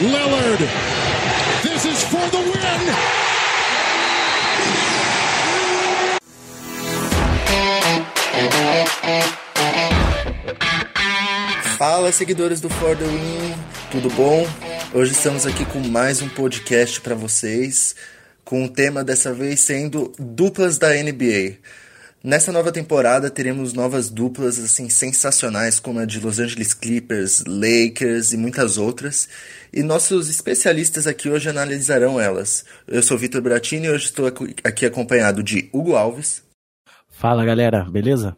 Lillard. This is for the win. Fala, seguidores do For the Win, tudo bom? Hoje estamos aqui com mais um podcast para vocês, com o tema dessa vez sendo duplas da NBA. Nessa nova temporada teremos novas duplas assim sensacionais como a de Los Angeles Clippers, Lakers e muitas outras. E nossos especialistas aqui hoje analisarão elas. Eu sou Vitor Bratini e hoje estou aqui acompanhado de Hugo Alves. Fala galera, beleza?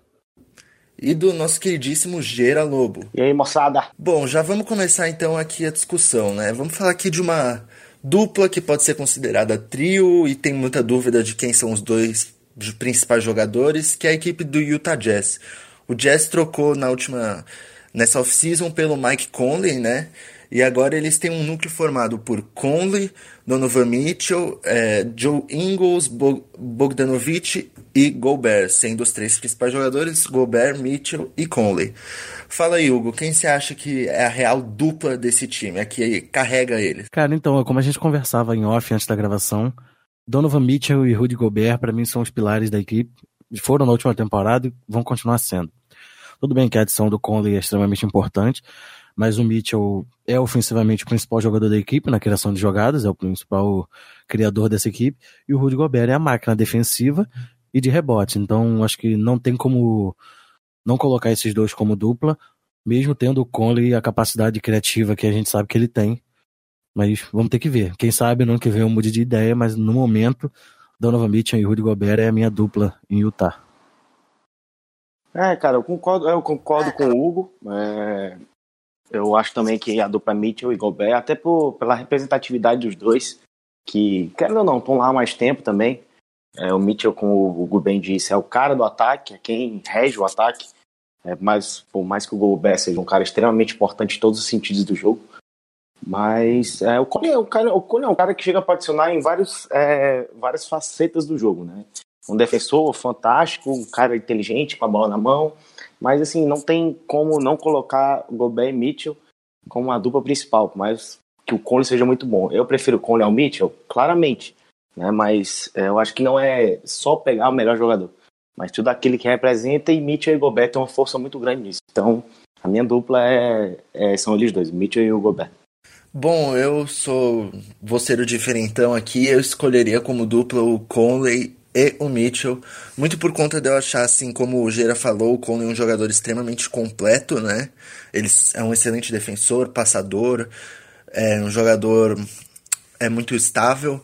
E do nosso queridíssimo Gera Lobo. E aí, moçada? Bom, já vamos começar então aqui a discussão, né? Vamos falar aqui de uma dupla que pode ser considerada trio e tem muita dúvida de quem são os dois principais jogadores, que é a equipe do Utah Jazz. O Jazz trocou na última nessa off-season pelo Mike Conley, né? E agora eles têm um núcleo formado por Conley, Donovan Mitchell, é, Joe Ingles, Bogdanovich e Gobert, sendo os três principais jogadores, Gobert, Mitchell e Conley. Fala aí, Hugo, quem você acha que é a real dupla desse time, é que carrega eles? Cara, então, como a gente conversava em off antes da gravação, Donovan Mitchell e Rudy Gobert, para mim, são os pilares da equipe. Foram na última temporada e vão continuar sendo. Tudo bem que a adição do Conley é extremamente importante, mas o Mitchell é ofensivamente o principal jogador da equipe na criação de jogadas, é o principal criador dessa equipe, e o Rudy Gobert é a máquina defensiva e de rebote. Então, acho que não tem como não colocar esses dois como dupla, mesmo tendo o Conley a capacidade criativa que a gente sabe que ele tem mas vamos ter que ver. Quem sabe no ano que vem eu mude de ideia, mas no momento, Donovan Mitchell e Rudy Gobert é a minha dupla em Utah. É, cara, eu concordo, eu concordo com o Hugo. É, eu acho também que a dupla Mitchell e Gobert, até por, pela representatividade dos dois, que, querendo ou não, estão lá há mais tempo também. É, o Mitchell, como o Hugo bem disse, é o cara do ataque, é quem rege o ataque. É, mas, por mais que o Gobert seja um cara extremamente importante em todos os sentidos do jogo, mas é, o Cone é um cara, o é um cara que chega para adicionar em vários, é, várias facetas do jogo, né? Um defensor fantástico, um cara inteligente com a bola na mão, mas assim não tem como não colocar Gobert e Mitchell como a dupla principal, mas que o Cone seja muito bom. Eu prefiro o Cone ao Mitchell, claramente, né? Mas é, eu acho que não é só pegar o melhor jogador, mas tudo aquele que representa e Mitchell e Gobert têm uma força muito grande nisso. Então a minha dupla é, é são eles dois, Mitchell e o Gobert. Bom, eu sou. Vou ser o diferentão aqui. Eu escolheria como dupla o Conley e o Mitchell. Muito por conta de eu achar, assim, como o Gera falou, o Conley é um jogador extremamente completo, né? Ele é um excelente defensor, passador, é um jogador é muito estável.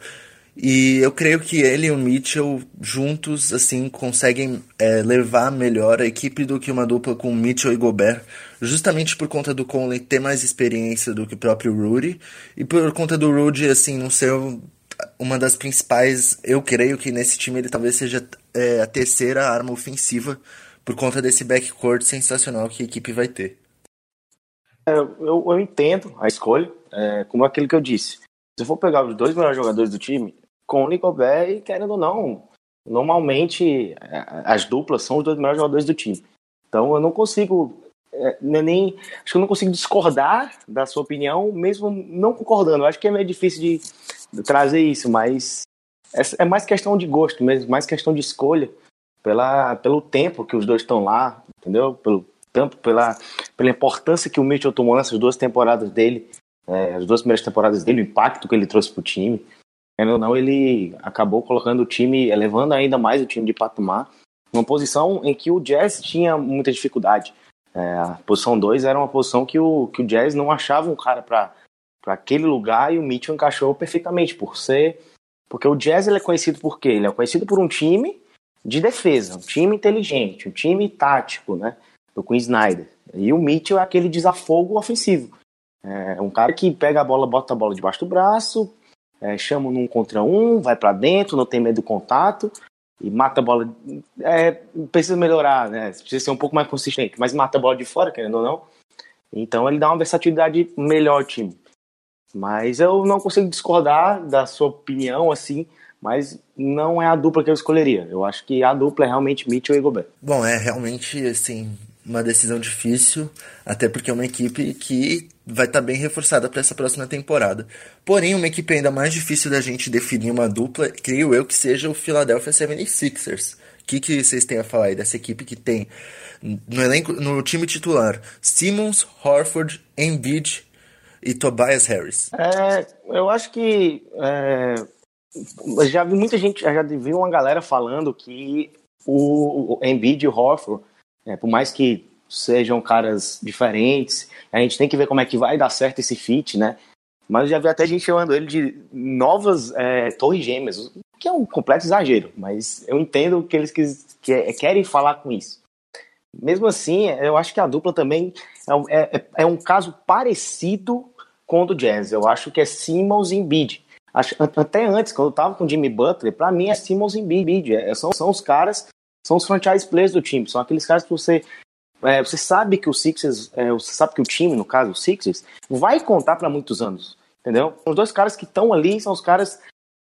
E eu creio que ele e o Mitchell juntos, assim, conseguem é, levar melhor a equipe do que uma dupla com Mitchell e Gobert, justamente por conta do Conley ter mais experiência do que o próprio Rudy, e por conta do Rudy, assim, não ser uma das principais, eu creio que nesse time ele talvez seja é, a terceira arma ofensiva, por conta desse backcourt sensacional que a equipe vai ter. É, eu, eu, entendo a escolha, é, como aquilo que eu disse. Se eu for pegar os dois melhores jogadores do time, com o Nicobé e querendo ou não, normalmente é, as duplas são os dois melhores jogadores do time. Então eu não consigo é, nem acho que eu não consigo discordar da sua opinião, mesmo não concordando. Eu acho que é meio difícil de, de trazer isso, mas é, é, mais questão de gosto mesmo, mais questão de escolha pela, pelo tempo que os dois estão lá, entendeu? Pelo tanto pela, pela importância que o Mitchell tomou nessas duas temporadas dele, é, as duas primeiras temporadas dele, o impacto que ele trouxe para o time ou não, ele acabou colocando o time, elevando ainda mais o time de patamar, uma posição em que o Jazz tinha muita dificuldade. É, a posição 2 era uma posição que o, que o Jazz não achava um cara para aquele lugar e o Mitchell encaixou perfeitamente por ser. Porque o Jazz ele é conhecido por quê? Ele é conhecido por um time de defesa, um time inteligente, um time tático, né? Do Queen Snyder. E o Mitchell é aquele desafogo ofensivo. É um cara que pega a bola, bota a bola debaixo do braço, é, chama num contra um, vai para dentro, não tem medo do contato e mata a bola. É, precisa melhorar, né? Precisa ser um pouco mais consistente, mas mata a bola de fora, querendo ou não. Então ele dá uma versatilidade melhor ao time. Mas eu não consigo discordar da sua opinião, assim, mas não é a dupla que eu escolheria. Eu acho que a dupla é realmente Mitchell e Gobert. Bom, é realmente, assim, uma decisão difícil, até porque é uma equipe que vai estar tá bem reforçada para essa próxima temporada. Porém, uma equipe ainda mais difícil da gente definir uma dupla, creio eu que seja o Philadelphia 76ers. O que, que vocês têm a falar aí dessa equipe que tem no, elenco, no time titular Simmons, Horford, Embiid e Tobias Harris? É, eu acho que é, já vi muita gente, já vi uma galera falando que o, o Embiid e o Horford, é, por mais que sejam caras diferentes, a gente tem que ver como é que vai dar certo esse fit, né? Mas eu já vi até gente chamando ele de novas é, torres gêmeas, que é um completo exagero, mas eu entendo que eles que, que, querem falar com isso. Mesmo assim, eu acho que a dupla também é, é, é um caso parecido com o do Jazz. Eu acho que é Simmons e Embiid. Até antes, quando eu tava com o Jimmy Butler, para mim é Simmons e Embiid. É, são, são os caras, são os franchise players do time. São aqueles caras que você é, você sabe que o Sixers, é, você sabe que o time, no caso, o Sixers, vai contar para muitos anos, entendeu? Os dois caras que estão ali são os caras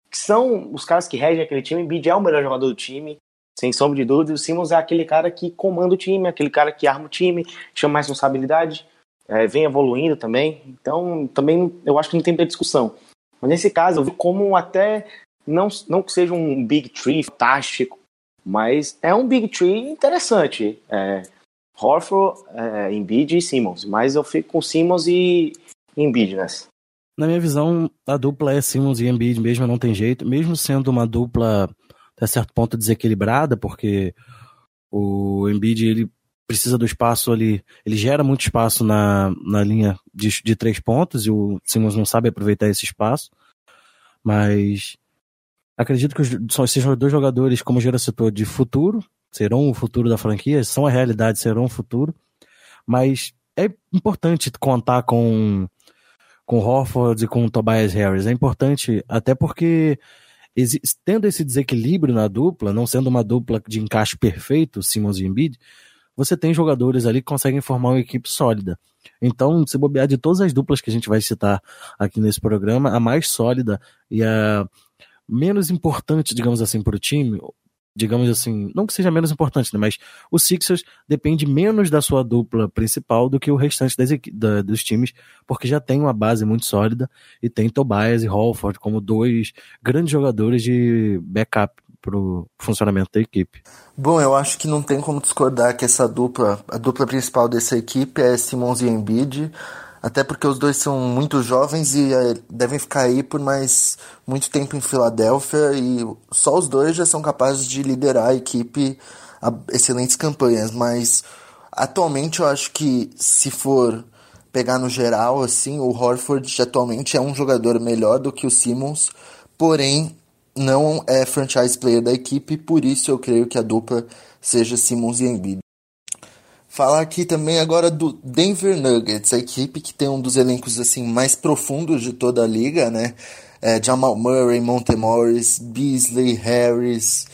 que são os caras que regem aquele time. Embiid é o melhor jogador do time, sem sombra de dúvida. O Simmons é aquele cara que comanda o time, aquele cara que arma o time, chama mais responsabilidade, é, vem evoluindo também. Então, também eu acho que não tem muita discussão. Mas nesse caso, eu vi como até não, não que seja um Big Tree fantástico, mas é um Big Tree interessante. É, Horford, é, Embiid e Simmons. Mas eu fico com Simmons e Embiid nessa. Na minha visão, a dupla é Simmons e Embiid mesmo, não tem jeito. Mesmo sendo uma dupla, até certo ponto, desequilibrada, porque o Embiid, ele precisa do espaço ali, ele gera muito espaço na, na linha de, de três pontos e o Simmons não sabe aproveitar esse espaço. Mas acredito que os, sejam dois jogadores, como o Gera citou, de futuro, serão o futuro da franquia, são a realidade, serão o futuro. Mas é importante contar com com Horford e com Tobias Harris. É importante até porque tendo esse desequilíbrio na dupla, não sendo uma dupla de encaixe perfeito, Simmons e Embiid, você tem jogadores ali que conseguem formar uma equipe sólida. Então, se bobear de todas as duplas que a gente vai citar aqui nesse programa, a mais sólida e a menos importante, digamos assim, para o time, digamos assim, não que seja menos importante, né, mas o Sixers depende menos da sua dupla principal do que o restante das, da, dos times, porque já tem uma base muito sólida e tem Tobias e Holford como dois grandes jogadores de backup para o funcionamento da equipe. Bom, eu acho que não tem como discordar que essa dupla, a dupla principal dessa equipe é Simons e Embiid até porque os dois são muito jovens e é, devem ficar aí por mais muito tempo em Filadélfia e só os dois já são capazes de liderar a equipe a excelentes campanhas, mas atualmente eu acho que se for pegar no geral assim, o Horford atualmente é um jogador melhor do que o Simmons, porém não é franchise player da equipe, por isso eu creio que a dupla seja Simmons e Embiid. Falar aqui também agora do Denver Nuggets, a equipe que tem um dos elencos assim mais profundos de toda a liga, né? É, Jamal Murray, Monte Morris, Beasley, Harris,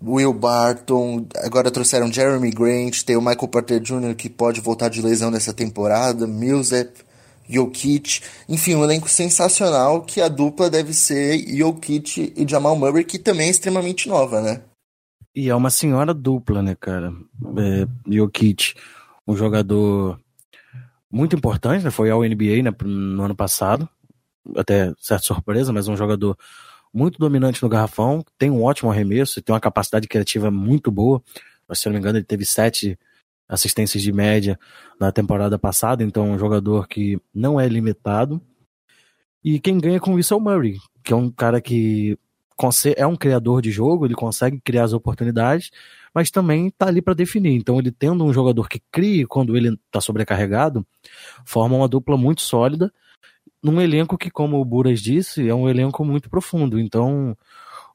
Will Barton, agora trouxeram Jeremy Grant, tem o Michael Porter Jr. que pode voltar de lesão nessa temporada, Millsap, Jokic, enfim, um elenco sensacional que a dupla deve ser Jokic e Jamal Murray, que também é extremamente nova, né? E é uma senhora dupla, né, cara? É, Jokic, um jogador muito importante, né? Foi ao NBA né, no ano passado, até certa surpresa, mas um jogador muito dominante no garrafão, tem um ótimo arremesso, tem uma capacidade criativa muito boa. Se eu não me engano, ele teve sete assistências de média na temporada passada, então um jogador que não é limitado. E quem ganha com isso é o Murray, que é um cara que é um criador de jogo, ele consegue criar as oportunidades, mas também está ali para definir. Então, ele tendo um jogador que crie quando ele está sobrecarregado, forma uma dupla muito sólida, num elenco que, como o Buras disse, é um elenco muito profundo. Então,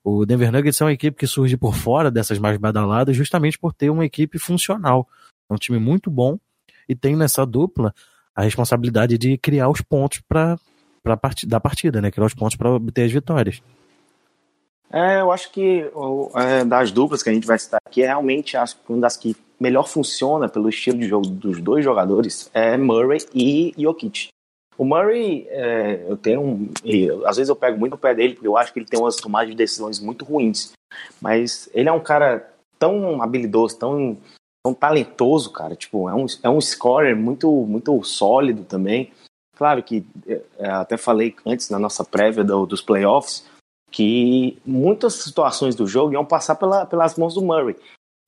o Denver Nuggets é uma equipe que surge por fora dessas mais badaladas, justamente por ter uma equipe funcional. É um time muito bom e tem nessa dupla a responsabilidade de criar os pontos para da partida, né? Criar os pontos para obter as vitórias. É, eu acho que é, das duplas que a gente vai citar aqui, é realmente acho que uma das que melhor funciona pelo estilo de jogo dos dois jogadores é Murray e Jokic. O Murray, é, eu tenho um, às vezes eu pego muito o pé dele porque eu acho que ele tem umas tomadas de decisões muito ruins, mas ele é um cara tão habilidoso, tão tão talentoso, cara. Tipo, é um, é um scorer muito, muito sólido também. Claro que é, até falei antes na nossa prévia do, dos playoffs que muitas situações do jogo iam passar pela, pelas mãos do Murray.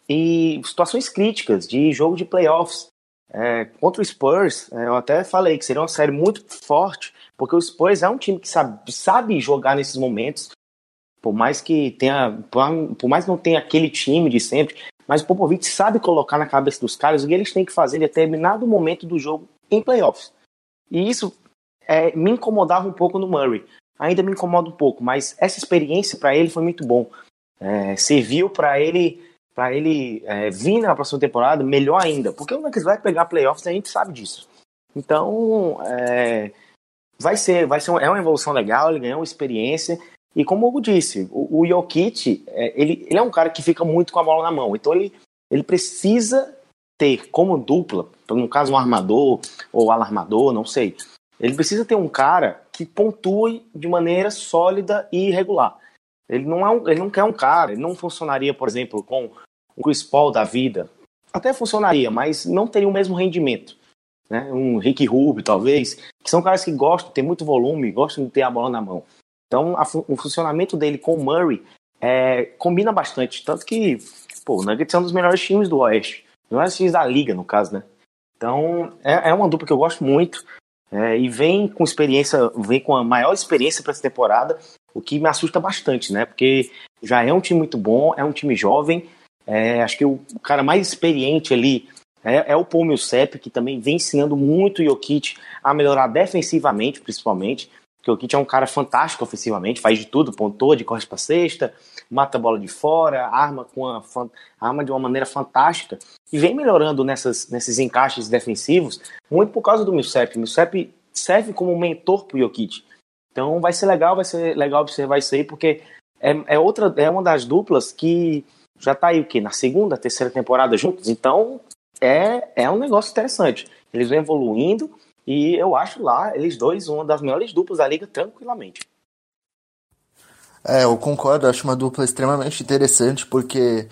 E situações críticas de jogo de playoffs. É, contra o Spurs, é, eu até falei que seria uma série muito forte, porque o Spurs é um time que sabe, sabe jogar nesses momentos, por mais que tenha, por mais não tenha aquele time de sempre, mas o Popovich sabe colocar na cabeça dos caras o que eles têm que fazer em determinado momento do jogo em playoffs. E isso é, me incomodava um pouco no Murray. Ainda me incomoda um pouco, mas essa experiência para ele foi muito bom. É, serviu para ele para ele é, vir na próxima temporada melhor ainda, porque o Nuggets vai pegar playoffs, a gente sabe disso. Então, é, vai ser, vai ser é uma evolução legal, ele ganhou uma experiência e como eu disse, o, o Jokic, é, ele, ele é um cara que fica muito com a bola na mão, então ele, ele precisa ter como dupla, no caso um armador ou alarmador, não sei, ele precisa ter um cara que pontue de maneira sólida e regular. Ele não, é um, ele não quer um cara, ele não funcionaria, por exemplo, com o Chris Paul da vida. Até funcionaria, mas não teria o mesmo rendimento. Né? Um Rick Rubio, talvez, que são caras que gostam, tem muito volume, gostam de ter a bola na mão. Então, a, o funcionamento dele com o Murray é, combina bastante. Tanto que, pô, o Nuggets é um dos melhores times do Oeste. Os melhores times da liga, no caso, né? Então, é, é uma dupla que eu gosto muito. É, e vem com experiência, vem com a maior experiência para essa temporada, o que me assusta bastante, né? Porque já é um time muito bom, é um time jovem, é, acho que o cara mais experiente ali é, é o Paul Millsap, que também vem ensinando muito o Jokic a melhorar defensivamente, principalmente. Porque o Jokic é um cara fantástico ofensivamente, faz de tudo, pontua, de corre para cesta, mata a bola de fora, arma com a, arma de uma maneira fantástica e vem melhorando nessas, nesses encaixes defensivos, muito por causa do Millsap. O serve como mentor para o Jokic. Então vai ser legal, vai ser legal observar isso aí, porque é, é outra, é uma das duplas que já tá aí o quê? Na segunda, terceira temporada juntos? Então, é, é um negócio interessante. Eles vão evoluindo e eu acho lá, eles dois, uma das melhores duplas da liga, tranquilamente. É, eu concordo, acho uma dupla extremamente interessante, porque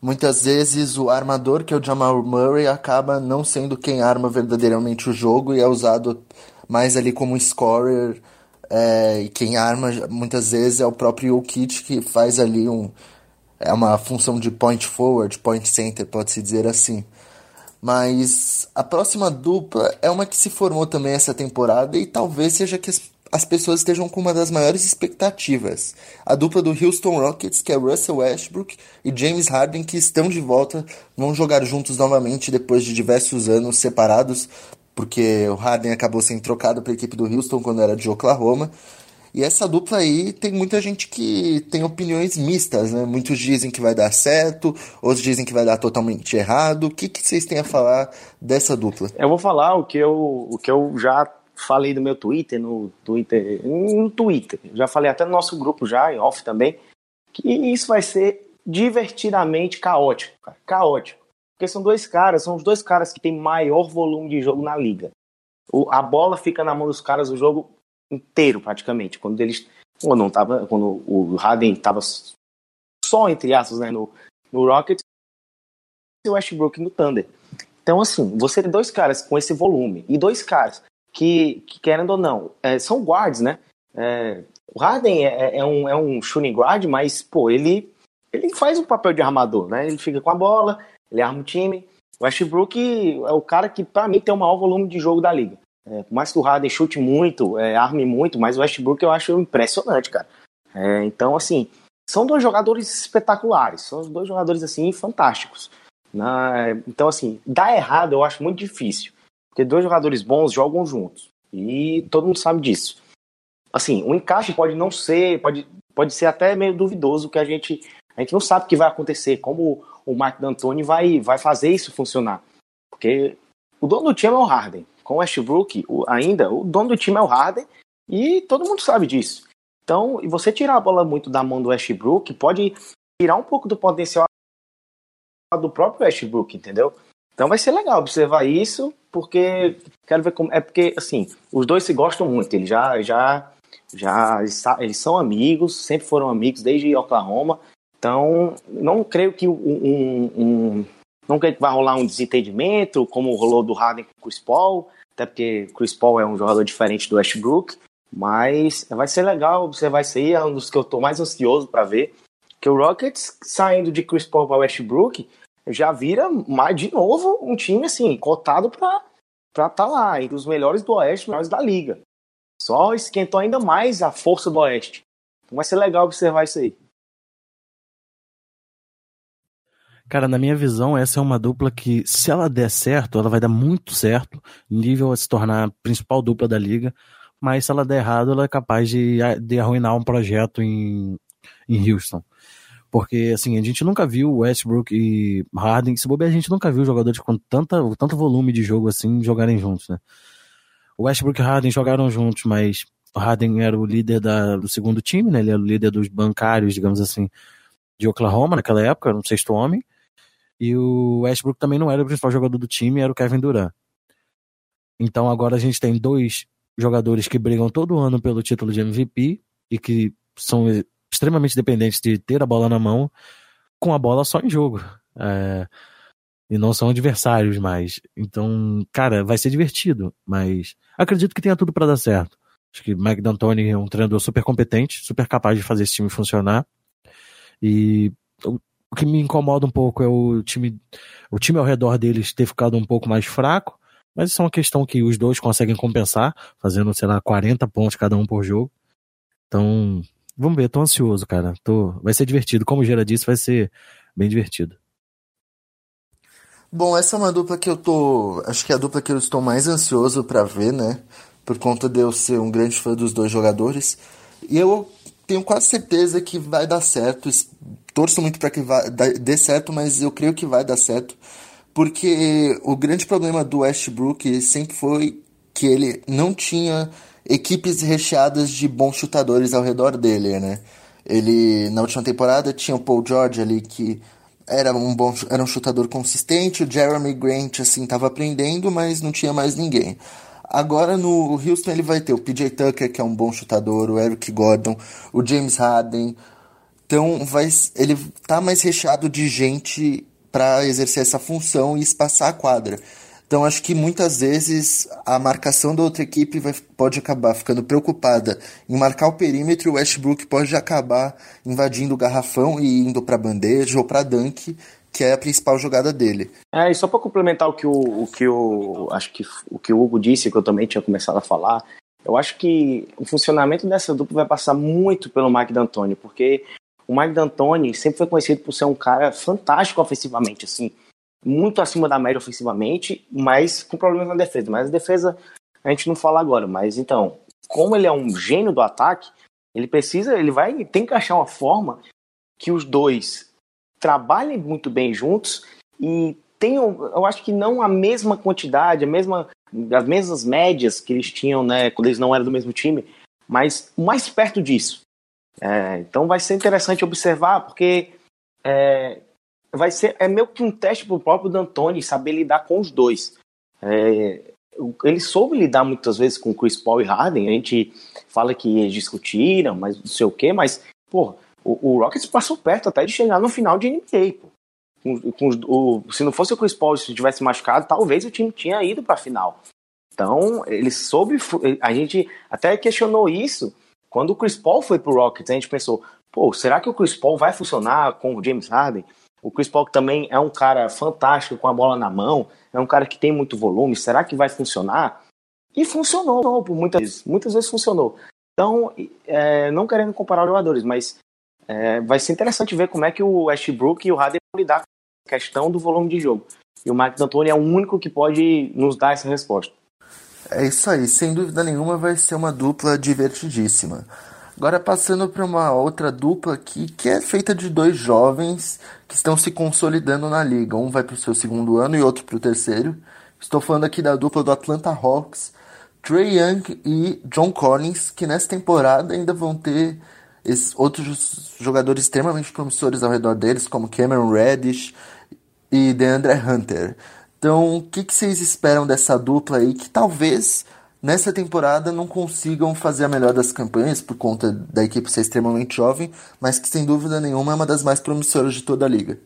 muitas vezes o armador, que é o Jamal Murray, acaba não sendo quem arma verdadeiramente o jogo e é usado mais ali como scorer. É, e quem arma muitas vezes é o próprio Jokic que faz ali um, é uma função de point forward, point center, pode-se dizer assim. Mas a próxima dupla é uma que se formou também essa temporada e talvez seja que as, as pessoas estejam com uma das maiores expectativas. A dupla do Houston Rockets, que é Russell Westbrook e James Harden, que estão de volta, vão jogar juntos novamente depois de diversos anos separados, porque o Harden acabou sendo trocado para a equipe do Houston quando era de Oklahoma. E essa dupla aí tem muita gente que tem opiniões mistas, né? Muitos dizem que vai dar certo, outros dizem que vai dar totalmente errado. O que, que vocês têm a falar dessa dupla? Eu vou falar o que eu, o que eu já falei no meu Twitter, no Twitter, no Twitter. Já falei até no nosso grupo já, em off também, que isso vai ser divertidamente caótico, cara. Caótico. Porque são dois caras, são os dois caras que têm maior volume de jogo na liga. O, a bola fica na mão dos caras o jogo inteiro, praticamente. Quando eles. Quando, não tava, quando o Harden estava só, entre aspas, né, no, no Rockets e o Westbrook no Thunder. Então, assim, você tem dois caras com esse volume e dois caras que, que querendo ou não, é, são guards, né? É, o Harden é, é, um, é um shooting guard, mas, pô, ele, ele faz um papel de armador, né? Ele fica com a bola, ele arma o time. O Westbrook é o cara que, para mim, tem o maior volume de jogo da liga. É, por mais que o Harden chute muito, é, arme muito, mas o Westbrook eu acho impressionante, cara. É, então, assim, são dois jogadores espetaculares, são dois jogadores, assim, fantásticos. Na, então, assim, dar errado eu acho muito difícil, porque dois jogadores bons jogam juntos, e todo mundo sabe disso. Assim, o encaixe pode não ser, pode, pode ser até meio duvidoso, que a gente, a gente não sabe o que vai acontecer, como o Mark D'Antoni vai, vai fazer isso funcionar. Porque o dono do time é o Harden com o Westbrook, o, ainda, o dono do time é o Harden e todo mundo sabe disso. Então, você tirar a bola muito da mão do Westbrook pode tirar um pouco do potencial do próprio Westbrook, entendeu? Então vai ser legal observar isso, porque quero ver como é porque assim, os dois se gostam muito, eles já já já eles são amigos, sempre foram amigos desde Oklahoma. Então, não creio que um, um, não creio que vai rolar um desentendimento, como rolou do Harden com o Chris Paul, até porque Chris Paul é um jogador diferente do Westbrook, mas vai ser legal, você vai ser é um dos que eu estou mais ansioso para ver, que o Rockets saindo de Chris Paul para Westbrook já vira mais de novo um time assim cotado para para estar tá lá entre os melhores do Oeste, melhores da liga. Só esquentou ainda mais a força do Oeste. Então vai ser legal observar isso aí. Cara, na minha visão, essa é uma dupla que, se ela der certo, ela vai dar muito certo, nível a se tornar a principal dupla da liga, mas se ela der errado, ela é capaz de, de arruinar um projeto em, em Houston. Porque, assim, a gente nunca viu Westbrook e Harden, se bobear, a gente nunca viu jogadores com tanta, tanto volume de jogo assim jogarem juntos, né? Westbrook e Harden jogaram juntos, mas Harden era o líder da, do segundo time, né? Ele era o líder dos bancários, digamos assim, de Oklahoma naquela época, era um sexto homem. E o Westbrook também não era o principal jogador do time, era o Kevin Durant. Então agora a gente tem dois jogadores que brigam todo ano pelo título de MVP e que são extremamente dependentes de ter a bola na mão com a bola só em jogo. É, e não são adversários mais. Então, cara, vai ser divertido, mas acredito que tenha tudo para dar certo. Acho que Mike D'Antoni é um treinador super competente, super capaz de fazer esse time funcionar. E o que me incomoda um pouco é o time, o time ao redor deles ter ficado um pouco mais fraco, mas isso é uma questão que os dois conseguem compensar, fazendo, sei lá, 40 pontos cada um por jogo. Então, vamos ver, tô ansioso, cara. Tô, vai ser divertido. Como o Gera disse, vai ser bem divertido. Bom, essa é uma dupla que eu tô. Acho que é a dupla que eu estou mais ansioso para ver, né? Por conta de eu ser um grande fã dos dois jogadores. E eu tenho quase certeza que vai dar certo. Torço muito para que vá, dê certo, mas eu creio que vai dar certo. Porque o grande problema do Westbrook sempre foi que ele não tinha equipes recheadas de bons chutadores ao redor dele, né? Ele, na última temporada, tinha o Paul George ali que era um bom era um chutador consistente, o Jeremy Grant assim estava aprendendo, mas não tinha mais ninguém. Agora no Houston ele vai ter o PJ Tucker, que é um bom chutador, o Eric Gordon, o James Harden. Então vai, ele tá mais recheado de gente para exercer essa função e espaçar a quadra. Então acho que muitas vezes a marcação da outra equipe vai, pode acabar ficando preocupada em marcar o perímetro o Westbrook pode acabar invadindo o garrafão e indo para bandeja ou para dunk que é a principal jogada dele. É, e só para complementar o que o, o que o acho que o que o Hugo disse, que eu também tinha começado a falar, eu acho que o funcionamento dessa dupla vai passar muito pelo Mike D'Antoni, porque o Mike D'Antoni sempre foi conhecido por ser um cara fantástico ofensivamente, assim, muito acima da média ofensivamente, mas com problemas na defesa. Mas a defesa a gente não fala agora, mas então, como ele é um gênio do ataque, ele precisa, ele vai tem que achar uma forma que os dois trabalhem muito bem juntos e tenham, eu acho que não a mesma quantidade, a mesma, as mesmas médias que eles tinham, né, quando eles não eram do mesmo time, mas mais perto disso. É, então vai ser interessante observar, porque é, vai ser é meio que um teste para o próprio D'Antoni saber lidar com os dois. É, ele soube lidar muitas vezes com Chris Paul e Harden. A gente fala que eles discutiram, mas não sei o quê, mas, pô, o, o Rockets passou perto até de chegar no final de NBA, pô. Com, com o, se não fosse o Chris Paul, se tivesse machucado, talvez o time tinha ido para a final. Então, ele soube. A gente até questionou isso quando o Chris Paul foi pro Rockets. A gente pensou, pô, será que o Chris Paul vai funcionar com o James Harden? O Chris Paul também é um cara fantástico com a bola na mão, é um cara que tem muito volume. Será que vai funcionar? E funcionou, por muitas vezes. Muitas vezes funcionou. Então, é, não querendo comparar os jogadores, mas é, vai ser interessante ver como é que o Westbrook e o Harden vão lidar com a questão do volume de jogo. E o Mike D'Antoni é o único que pode nos dar essa resposta. É isso aí, sem dúvida nenhuma vai ser uma dupla divertidíssima. Agora passando para uma outra dupla aqui, que é feita de dois jovens que estão se consolidando na liga. Um vai para o seu segundo ano e outro para o terceiro. Estou falando aqui da dupla do Atlanta Hawks, Trey Young e John Collins, que nessa temporada ainda vão ter outros jogadores extremamente promissores ao redor deles, como Cameron Reddish e DeAndre Hunter. Então, o que, que vocês esperam dessa dupla aí que talvez nessa temporada não consigam fazer a melhor das campanhas por conta da equipe ser extremamente jovem, mas que sem dúvida nenhuma é uma das mais promissoras de toda a liga?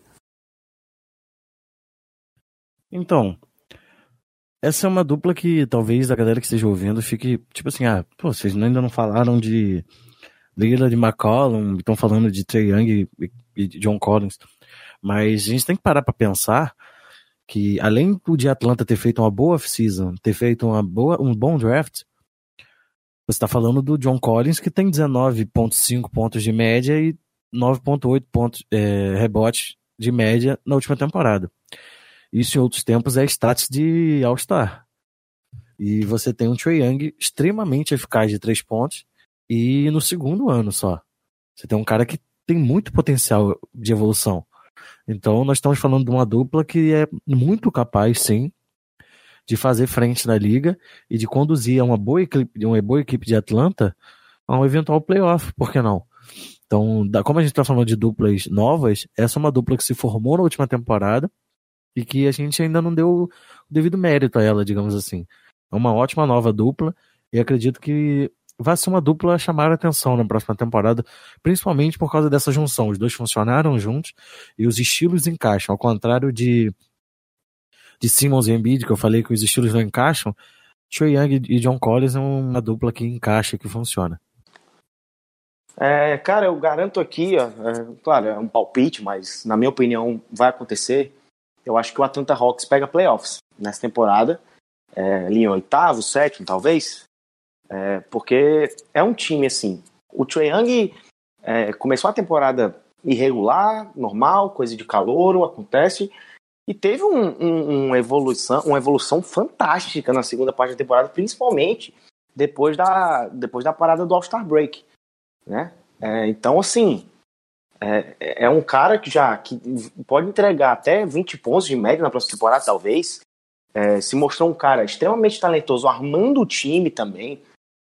Então, essa é uma dupla que talvez a galera que esteja ouvindo fique tipo assim, ah, pô, vocês ainda não falaram de de McCollum, estão falando de Trey Young e John Collins. Mas a gente tem que parar para pensar que além de Atlanta ter feito uma boa off-season, ter feito uma boa, um bom draft, você está falando do John Collins que tem 19.5 pontos de média e 9.8 pontos é, rebotes de média na última temporada. Isso em outros tempos é status de All-Star. E você tem um Trey Young extremamente eficaz de três pontos e no segundo ano só. Você tem um cara que tem muito potencial de evolução. Então nós estamos falando de uma dupla que é muito capaz, sim, de fazer frente na liga e de conduzir uma boa equipe, uma boa equipe de Atlanta a um eventual playoff, por que não? Então, como a gente está falando de duplas novas, essa é uma dupla que se formou na última temporada e que a gente ainda não deu o devido mérito a ela, digamos assim. É uma ótima nova dupla e acredito que vai ser uma dupla a chamar a atenção na próxima temporada, principalmente por causa dessa junção. Os dois funcionaram juntos e os estilos encaixam, ao contrário de de Simmons e Embiid, que eu falei que os estilos não encaixam, Trey Young e John Collins é uma dupla que encaixa, que funciona. É, cara, eu garanto aqui, ó, é, claro, é um palpite, mas na minha opinião vai acontecer. Eu acho que o Atlanta Hawks pega playoffs nessa temporada, é, em oitavo, sétimo, talvez, é, porque é um time assim. O Trae Young é, começou a temporada irregular, normal, coisa de calor, acontece, e teve um, um, uma, evolução, uma evolução fantástica na segunda parte da temporada, principalmente depois da, depois da parada do All-Star Break. Né? É, então, assim, é, é, um cara que já que pode entregar até 20 pontos de média na próxima temporada, talvez. É, se mostrou um cara extremamente talentoso, armando o time também.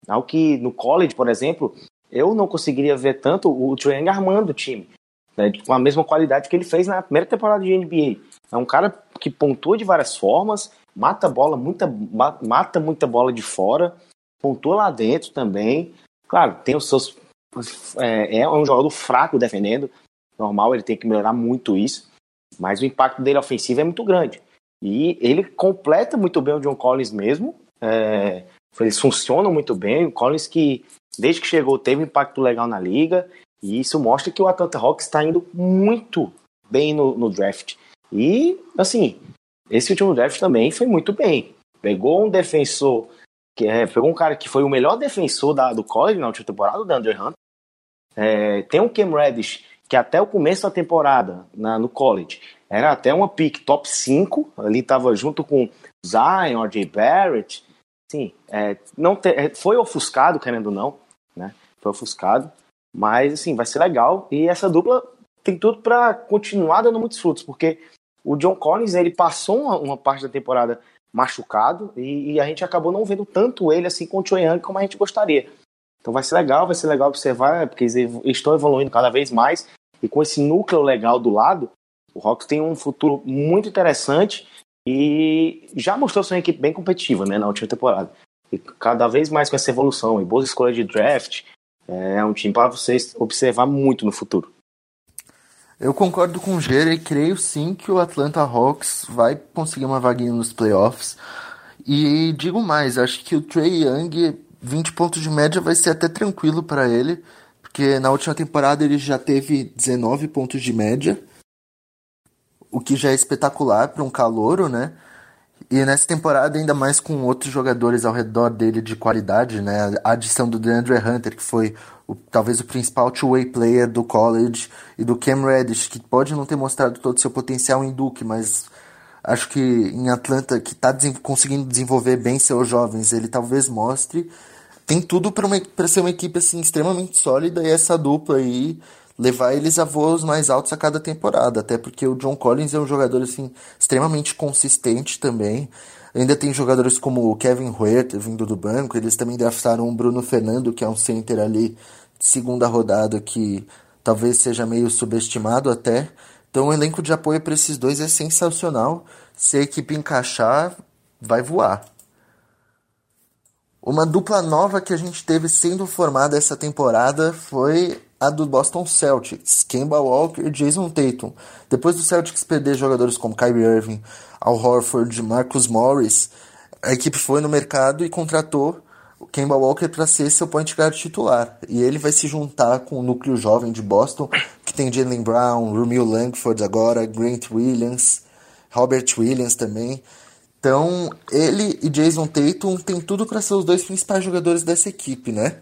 Algo que no college, por exemplo, eu não conseguiria ver tanto o Trae armando o time. Né, com a mesma qualidade que ele fez na primeira temporada de NBA. É um cara que pontua de várias formas, mata bola, muita, mata muita bola de fora, pontua lá dentro também. Claro, tem os seus. É, é um jogador fraco defendendo. Normal, ele tem que melhorar muito isso. Mas o impacto dele ofensivo é muito grande. E ele completa muito bem o John Collins mesmo. É, eles funcionam muito bem. O Collins que, desde que chegou, teve um impacto legal na liga. E isso mostra que o Atlanta Hawks está indo muito bem no, no draft. E, assim, esse último draft também foi muito bem. Pegou um defensor, que é, pegou um cara que foi o melhor defensor da, do college na última temporada, o Andrew Hunt. É, tem um Cam Reddish, que até o começo da temporada, na, no college, era até uma pick top 5, ali estava junto com Zion, R.J. Barrett. Sim, é, não te, é, foi ofuscado, querendo ou não, né? Foi ofuscado. Mas, assim, vai ser legal. E essa dupla tem tudo para continuar dando muitos frutos, porque o John Collins ele passou uma, uma parte da temporada machucado e, e, a gente acabou não vendo tanto ele assim com o Choi Young como a gente gostaria. Então vai ser legal, vai ser legal observar, porque eles estão evoluindo cada vez mais e com esse núcleo legal do lado, o Hawks tem um futuro muito interessante e já mostrou ser uma equipe bem competitiva né, na última temporada. E cada vez mais com essa evolução e boas escolhas de draft, é um time para vocês observar muito no futuro. Eu concordo com o Gera e creio sim que o Atlanta Hawks vai conseguir uma vaguinha nos playoffs. E digo mais, acho que o Trey Young, 20 pontos de média vai ser até tranquilo para ele, porque na última temporada ele já teve 19 pontos de média, o que já é espetacular para um calouro, né? E nessa temporada, ainda mais com outros jogadores ao redor dele de qualidade, né? A adição do DeAndre Hunter, que foi o, talvez o principal two-way player do college, e do Cam Reddish, que pode não ter mostrado todo o seu potencial em Duke, mas acho que em Atlanta, que está conseguindo desenvolver bem seus jovens, ele talvez mostre. Tem tudo para ser uma equipe assim, extremamente sólida, e essa dupla aí levar eles a voos mais altos a cada temporada, até porque o John Collins é um jogador assim extremamente consistente também. Ainda tem jogadores como o Kevin Huerta vindo do banco, eles também draftaram o Bruno Fernando, que é um center ali segunda rodada que talvez seja meio subestimado até. Então o elenco de apoio para esses dois é sensacional. Se a equipe encaixar, vai voar. Uma dupla nova que a gente teve sendo formada essa temporada foi a do Boston Celtics, Kemba Walker e Jason Tatum. Depois do Celtics perder jogadores como Kyrie Irving, Al Horford, Marcus Morris, a equipe foi no mercado e contratou o Kemba Walker para ser seu point guard titular. E ele vai se juntar com o núcleo jovem de Boston, que tem Jalen Brown, Romeo Langford agora, Grant Williams, Robert Williams também. Então, ele e Jason Tatum têm tudo para ser os dois principais jogadores dessa equipe, né?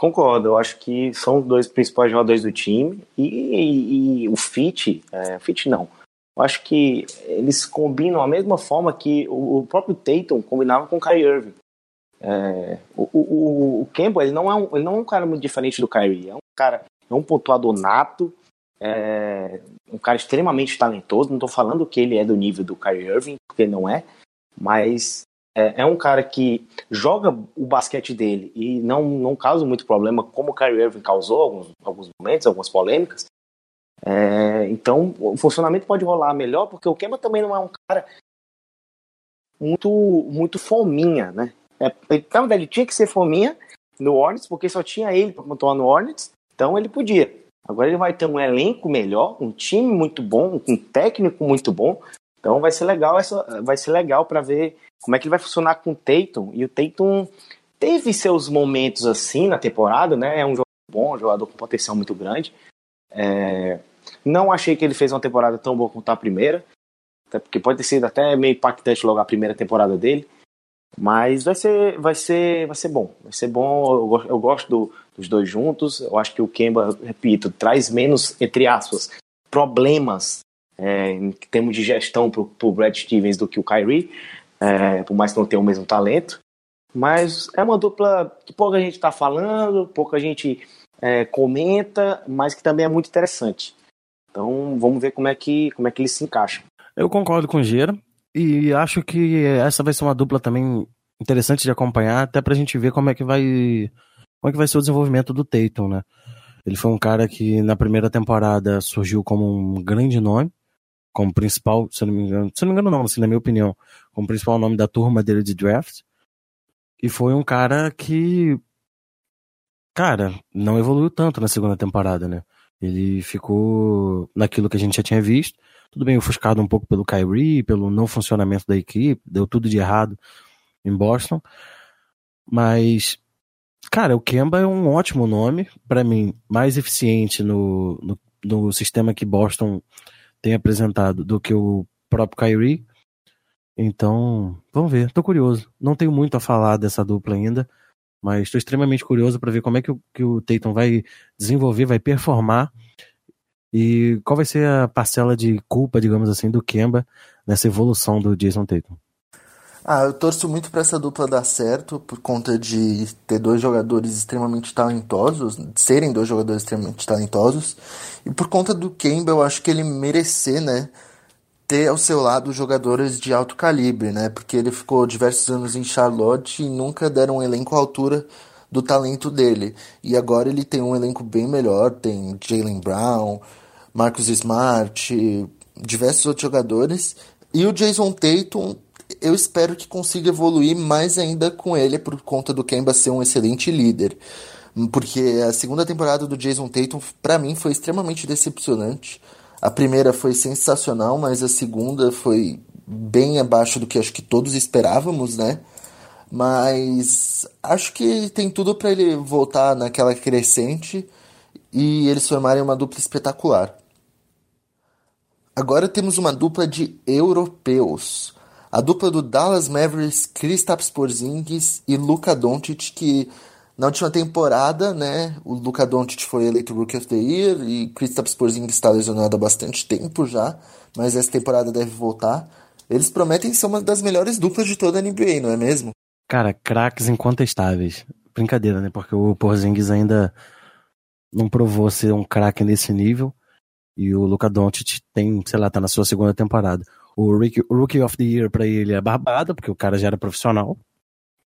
Concordo, eu acho que são os dois principais jogadores do time e, e, e o fit, é, fit não, eu acho que eles combinam da mesma forma que o, o próprio Tatum combinava com o Kyrie Irving. É, o, o, o Campbell ele não, é um, ele não é um cara muito diferente do Kyrie, é um cara, é um pontuador nato, é, um cara extremamente talentoso. Não estou falando que ele é do nível do Kyrie Irving, porque ele não é, mas é, é, um cara que joga o basquete dele e não, não causa muito problema, como o Kyrie Irving causou alguns, alguns momentos, algumas polêmicas. É, então, o funcionamento pode rolar melhor, porque o Kemba também não é um cara muito, muito fominha, né? É, então, ele tinha que ser fominha no Hornets, porque só tinha ele para pontuar no Hornets, então ele podia. Agora ele vai ter um elenco melhor, um time muito bom, um técnico muito bom. Então vai ser legal essa, vai ser legal para ver como é que ele vai funcionar com o Tatum. E o Tatum teve seus momentos assim na temporada, né? É um jogador bom, um jogador com potencial muito grande. É... Não achei que ele fez uma temporada tão boa quanto a primeira, até porque pode ter sido até meio impactante logo a primeira temporada dele. Mas vai ser, vai ser, vai ser bom. Vai ser bom. Eu, eu gosto do, dos dois juntos. Eu acho que o Kemba, repito, traz menos, entre aspas, problemas é, em termos de gestão para o Brad Stevens do que o Kyrie, é, por mais que não tenha o mesmo talento. Mas é uma dupla que pouca gente está falando, pouca gente é, comenta, mas que também é muito interessante. Então vamos ver como é que, como é que eles se encaixam. Eu concordo com o Gera. E acho que essa vai ser uma dupla também interessante de acompanhar, até pra gente ver como é que vai. Como é que vai ser o desenvolvimento do Tatum, né? Ele foi um cara que na primeira temporada surgiu como um grande nome, como principal, se eu não me engano, se não me engano não, assim, na minha opinião, como principal nome da turma dele de draft. E foi um cara que, cara, não evoluiu tanto na segunda temporada, né? Ele ficou naquilo que a gente já tinha visto, tudo bem ofuscado um pouco pelo Kyrie, pelo não funcionamento da equipe, deu tudo de errado em Boston. Mas, cara, o Kemba é um ótimo nome, para mim, mais eficiente no, no, no, sistema que Boston tem apresentado do que o próprio Kyrie. Então, vamos ver, tô curioso. Não tenho muito a falar dessa dupla ainda, mas estou extremamente curioso para ver como é que o, que o Tatum vai desenvolver, vai performar e qual vai ser a parcela de culpa, digamos assim, do Kemba nessa evolução do Jason Tatum? Ah, eu torço muito para essa dupla dar certo por conta de ter dois jogadores extremamente talentosos, serem dois jogadores extremamente talentosos, e por conta do eu acho que ele merecer, né, ter ao seu lado jogadores de alto calibre, né, porque ele ficou diversos anos em Charlotte e nunca deram um elenco à altura do talento dele. E agora ele tem um elenco bem melhor, tem Jalen Brown, Marcus Smart, diversos outros jogadores. E o Jason Tatum, eu espero que consiga evoluir mais ainda com ele por conta do Kemba ser um excelente líder. Porque a segunda temporada do Jason Tatum, para mim, foi extremamente decepcionante. A primeira foi sensacional, mas a segunda foi bem abaixo do que acho que todos esperávamos, né? Mas acho que tem tudo para ele voltar naquela crescente e eles formarem uma dupla espetacular. Agora temos uma dupla de europeus. A dupla do Dallas Mavericks, Kristaps Porzingis e Luka Doncic, que na última temporada, né, o Luka Doncic foi eleito Rookie of the Year e Kristaps Porzingis está lesionado há bastante tempo já, mas essa temporada deve voltar. Eles prometem ser uma das melhores duplas de toda a NBA, não é mesmo? Cara, craques incontestáveis. Brincadeira, né? Porque o Porzingis ainda não provou ser um craque nesse nível. E o Luka Doncic tem, sei lá, tá na sua segunda temporada. O Rookie, Rookie of the Year para ele é barbada, porque o cara já era profissional.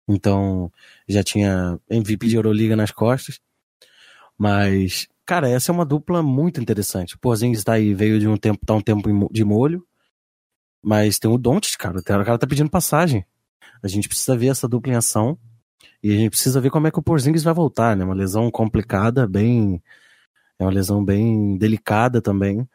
Então, já tinha MVP de Euroliga nas costas. Mas, cara, essa é uma dupla muito interessante. O Porzingis tá aí, veio de um tempo, tá um tempo de molho. Mas tem o Doncic, cara. O cara tá pedindo passagem. A gente precisa ver essa dupla em ação e a gente precisa ver como é que o Porzingis vai voltar, né? Uma lesão complicada, bem É uma lesão bem delicada também.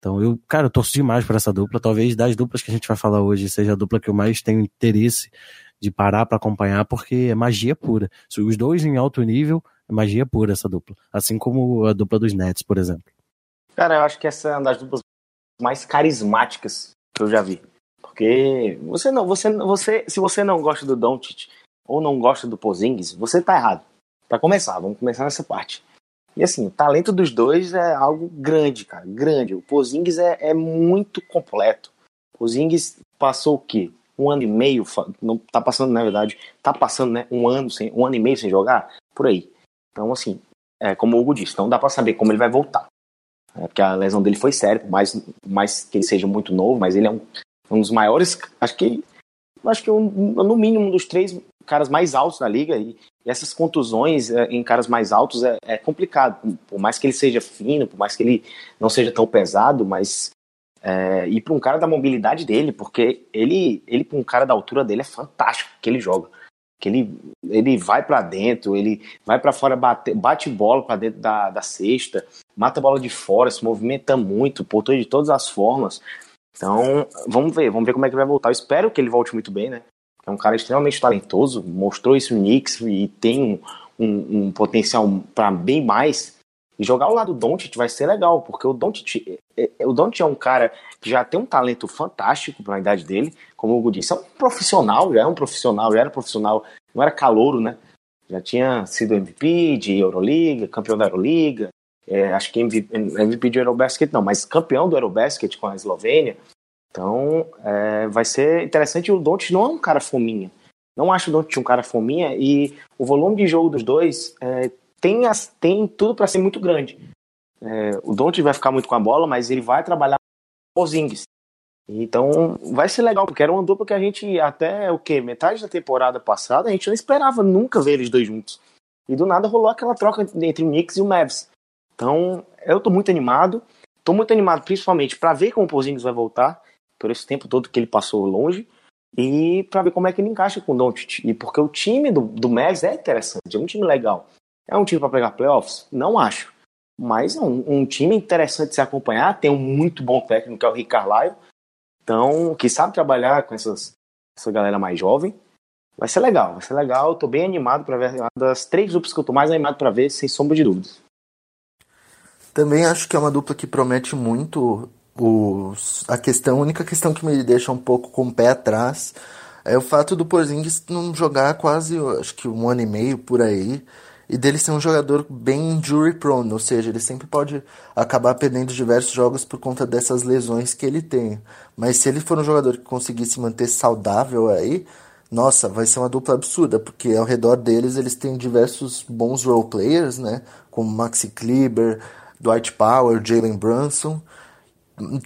Então eu, cara, eu torço demais para essa dupla. Talvez das duplas que a gente vai falar hoje seja a dupla que eu mais tenho interesse de parar para acompanhar, porque é magia pura. Os dois em alto nível, é magia pura essa dupla. Assim como a dupla dos Nets, por exemplo. Cara, eu acho que essa é uma das duplas mais carismáticas que eu já vi. Porque você não, você, você, se você não gosta do Doncic ou não gosta do Pozingis, você tá errado. Para começar, vamos começar nessa parte. E assim, o talento dos dois é algo grande, cara, grande. O Pozingis é, é muito completo. O Pozingis passou o quê? Um ano e meio, não tá passando, na verdade, tá passando, né, um ano sem, um ano e meio sem jogar, por aí. Então, assim, é, como o Hugo disse, não dá para saber como ele vai voltar. É, porque a lesão dele foi séria, por mais, mais que ele seja muito novo, mas ele é um, um dos maiores, acho que acho que um, no mínimo um dos três caras mais altos da liga e, e essas contusões é, em caras mais altos é, é, complicado, por mais que ele seja fino, por mais que ele não seja tão pesado, mas é, e para um cara da mobilidade dele, porque ele ele para um cara da altura dele é fantástico que ele joga que ele, ele vai para dentro, ele vai para fora, bate, bate bola para dentro da, da cesta, mata a bola de fora, se movimenta muito, portou de todas as formas. Então, vamos ver, vamos ver como é que vai voltar. Eu espero que ele volte muito bem, né? É um cara extremamente talentoso, mostrou isso no Knicks e tem um, um, um potencial para bem mais. E jogar ao lado do Doncic vai ser legal, porque o Doncic, é, é, o Doncic é um cara que já tem um talento fantástico para a idade dele, como o Hugo disse, é um profissional, já é um profissional, já era profissional, não era calouro, né? Já tinha sido MVP de Euroliga, campeão da Euroliga, é, acho que MVP, MVP de Eurobasket não, mas campeão do Eurobasket com a Eslovênia. Então, é, vai ser interessante. O Doncic não é um cara fominha. Não acho o Doncic um cara fominha e o volume de jogo dos dois é, tem, as, tem tudo para ser muito grande. É, o Don't vai ficar muito com a bola, mas ele vai trabalhar com os Zingis. Então vai ser legal, porque era uma dupla que a gente até o que metade da temporada passada a gente não esperava nunca ver eles dois juntos. E do nada rolou aquela troca entre o Knicks e o Mavs. Então eu tô muito animado, tô muito animado principalmente para ver como o Porzingis vai voltar por esse tempo todo que ele passou longe e para ver como é que ele encaixa com o Doncic. E porque o time do, do Mavs é interessante, é um time legal. É um time para pegar playoffs? Não acho. Mas é um, um, time interessante de se acompanhar. Tem um muito bom técnico, que é o Rick Carlisle. Então, que sabe trabalhar com essas, essa galera mais jovem. Vai ser legal, vai ser legal. Tô bem animado para ver. Uma das três duplas que eu tô mais animado para ver, sem sombra de dúvidas. Também acho que é uma dupla que promete muito. Os, a questão, a única questão que me deixa um pouco com o pé atrás é o fato do Porzingis não jogar quase, acho que um ano e meio por aí e dele ser um jogador bem injury prone, ou seja, ele sempre pode acabar perdendo diversos jogos por conta dessas lesões que ele tem. Mas se ele for um jogador que conseguir se manter saudável aí, nossa, vai ser uma dupla absurda, porque ao redor deles eles têm diversos bons role players, né? Como Maxi Kleber, Dwight Power, Jalen Brunson.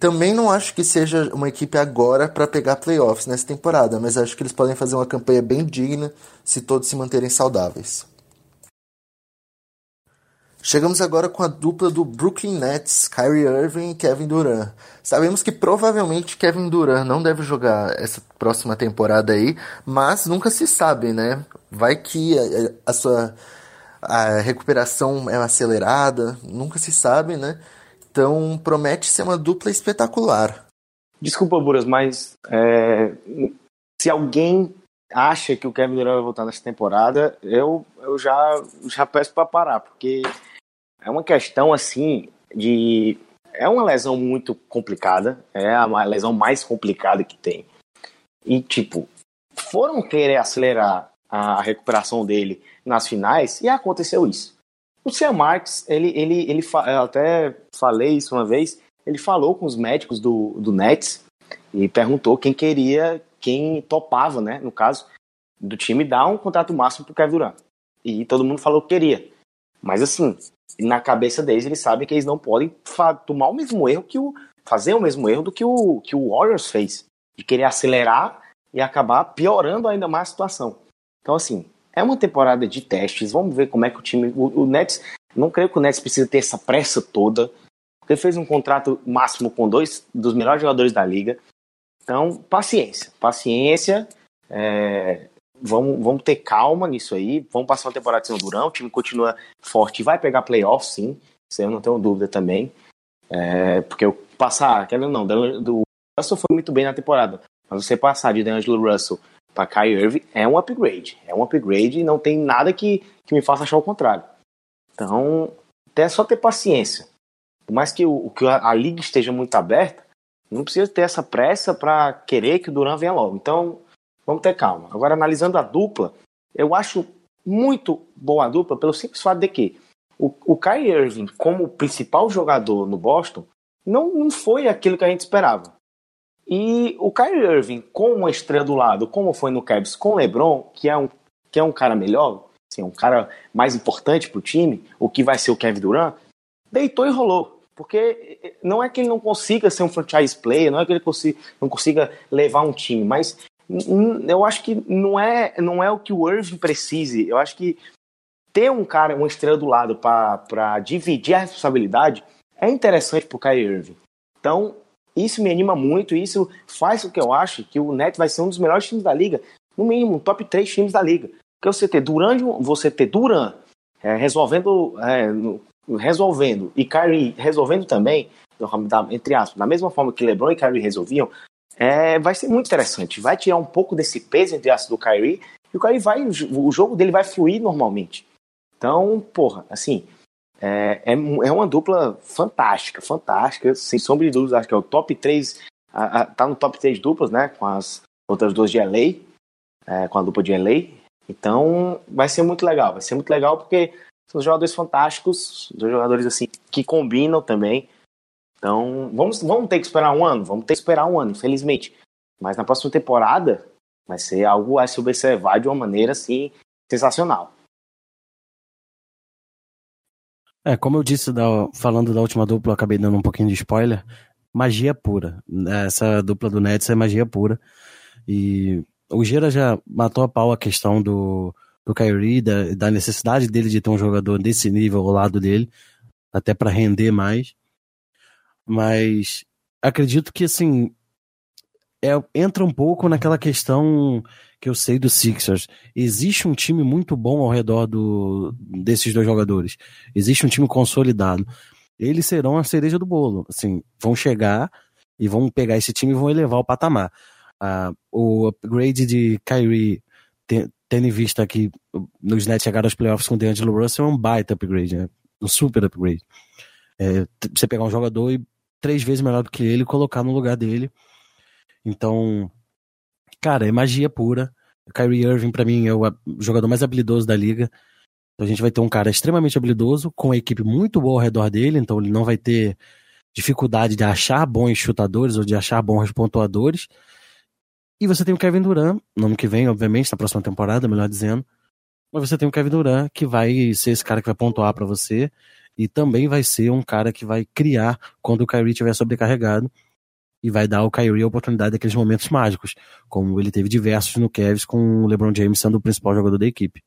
Também não acho que seja uma equipe agora para pegar playoffs nessa temporada, mas acho que eles podem fazer uma campanha bem digna se todos se manterem saudáveis. Chegamos agora com a dupla do Brooklyn Nets, Kyrie Irving e Kevin Durant. Sabemos que provavelmente Kevin Durant não deve jogar essa próxima temporada aí, mas nunca se sabe, né? Vai que a, a sua a recuperação é acelerada, nunca se sabe, né? Então promete ser uma dupla espetacular. Desculpa, Buras, mas é, se alguém acha que o Kevin Durant vai voltar nessa temporada, eu, eu já, já peço para parar, porque é uma questão assim de. É uma lesão muito complicada, é a lesão mais complicada que tem. E, tipo, foram querer acelerar a recuperação dele nas finais e aconteceu isso. O Sam Marks, ele, ele, ele, eu até falei isso uma vez, ele falou com os médicos do, do Nets e perguntou quem queria, quem topava, né, no caso, do time dar um contrato máximo pro Kevin Durant. E todo mundo falou que queria. Mas assim, na cabeça deles, eles sabem que eles não podem tomar o mesmo erro que o. fazer o mesmo erro do que o, que o Warriors fez. De querer acelerar e acabar piorando ainda mais a situação. Então, assim, é uma temporada de testes. Vamos ver como é que o time. O, o Nets. Não creio que o Nets precisa ter essa pressa toda. Porque fez um contrato máximo com dois dos melhores jogadores da liga. Então, paciência. Paciência. É, vamos, vamos ter calma nisso aí, vamos passar uma temporada sem o Durão, o time continua forte, vai pegar playoff sim, Isso eu não tenho dúvida também. É, porque eu passar, querendo não, do Russell foi muito bem na temporada. Mas você passar de D'Angelo Russell para Kai Irving é um upgrade. É um upgrade e não tem nada que, que me faça achar o contrário. Então, é só ter paciência. Por mais que, o, que a, a liga esteja muito aberta, não precisa ter essa pressa para querer que o Duran venha logo. Então, vamos ter calma. Agora, analisando a dupla, eu acho muito boa a dupla pelo simples fato de que o, o Kyrie Irving, como principal jogador no Boston, não, não foi aquilo que a gente esperava. E o Kyrie Irving, com uma estrela do lado, como foi no Cavs com o LeBron, que é um, que é um cara melhor, assim, um cara mais importante para o time, o que vai ser o Kevin Durant, deitou e rolou. Porque não é que ele não consiga ser um franchise player, não é que ele consiga, não consiga levar um time, mas eu acho que não é, não é o que o Irving precise. Eu acho que ter um cara, uma estrela do lado para dividir a responsabilidade é interessante para o Kyrie Irving. Então, isso me anima muito, isso faz com que eu acho que o Nets vai ser um dos melhores times da liga, no mínimo, um top 3 times da liga. Porque você ter Durant, você ter Durant é, resolvendo, é, resolvendo e Kyrie resolvendo também, entre aspas, da mesma forma que LeBron e Kyrie resolviam, é, vai ser muito interessante. Vai tirar um pouco desse peso entre aspas do Kyrie e o Kyrie vai, o jogo dele vai fluir normalmente. Então, porra, assim, é, é, é uma dupla fantástica, fantástica, sem sombra de dúvidas, acho que é o top 3, a, a, tá no top 3 duplas, né, com as outras duas de LA, é, com a dupla de LA, então vai ser muito legal, vai ser muito legal porque são jogadores fantásticos, dois jogadores assim, que combinam também, então vamos, vamos ter que esperar um ano, vamos ter que esperar um ano, infelizmente, mas na próxima temporada vai ser algo a se observar de uma maneira assim, sensacional. É, como eu disse, da, falando da última dupla, eu acabei dando um pouquinho de spoiler. Magia pura. Essa dupla do Nets é magia pura. E o Gira já matou a pau a questão do, do Kyrie, da, da necessidade dele de ter um jogador desse nível ao lado dele, até para render mais. Mas acredito que, assim, é, entra um pouco naquela questão que eu sei do Sixers. Existe um time muito bom ao redor do, desses dois jogadores. Existe um time consolidado. Eles serão a cereja do bolo. Assim, vão chegar e vão pegar esse time e vão elevar o patamar. Ah, o upgrade de Kyrie, tendo em vista que nos Nets chegaram aos playoffs com o D'Angelo Russell, é um baita upgrade, né? um super upgrade. É, você pegar um jogador e três vezes melhor do que ele colocar no lugar dele. Então, Cara, é magia pura. O Kyrie Irving, para mim, é o jogador mais habilidoso da liga. Então a gente vai ter um cara extremamente habilidoso, com uma equipe muito boa ao redor dele, então ele não vai ter dificuldade de achar bons chutadores ou de achar bons pontuadores. E você tem o Kevin Durant, no ano que vem, obviamente, na próxima temporada, melhor dizendo. Mas você tem o Kevin Durant, que vai ser esse cara que vai pontuar para você. E também vai ser um cara que vai criar quando o Kyrie estiver sobrecarregado e vai dar ao Kyrie a oportunidade daqueles momentos mágicos, como ele teve diversos no Cavs com o LeBron James sendo o principal jogador da equipe.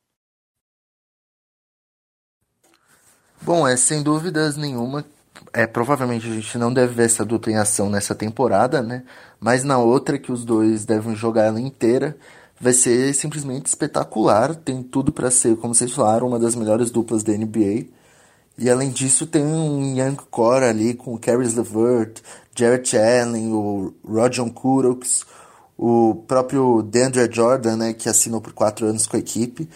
Bom, é sem dúvidas nenhuma. É, provavelmente a gente não deve ver essa dupla em ação nessa temporada, né? Mas na outra que os dois devem jogar ela inteira, vai ser simplesmente espetacular. Tem tudo para ser, como vocês falaram, uma das melhores duplas da NBA. E além disso, tem um young core ali com o Caris LeVert, Jared Allen, o Roger Kuroks, o próprio DeAndre Jordan, né, que assinou por quatro anos com a equipe,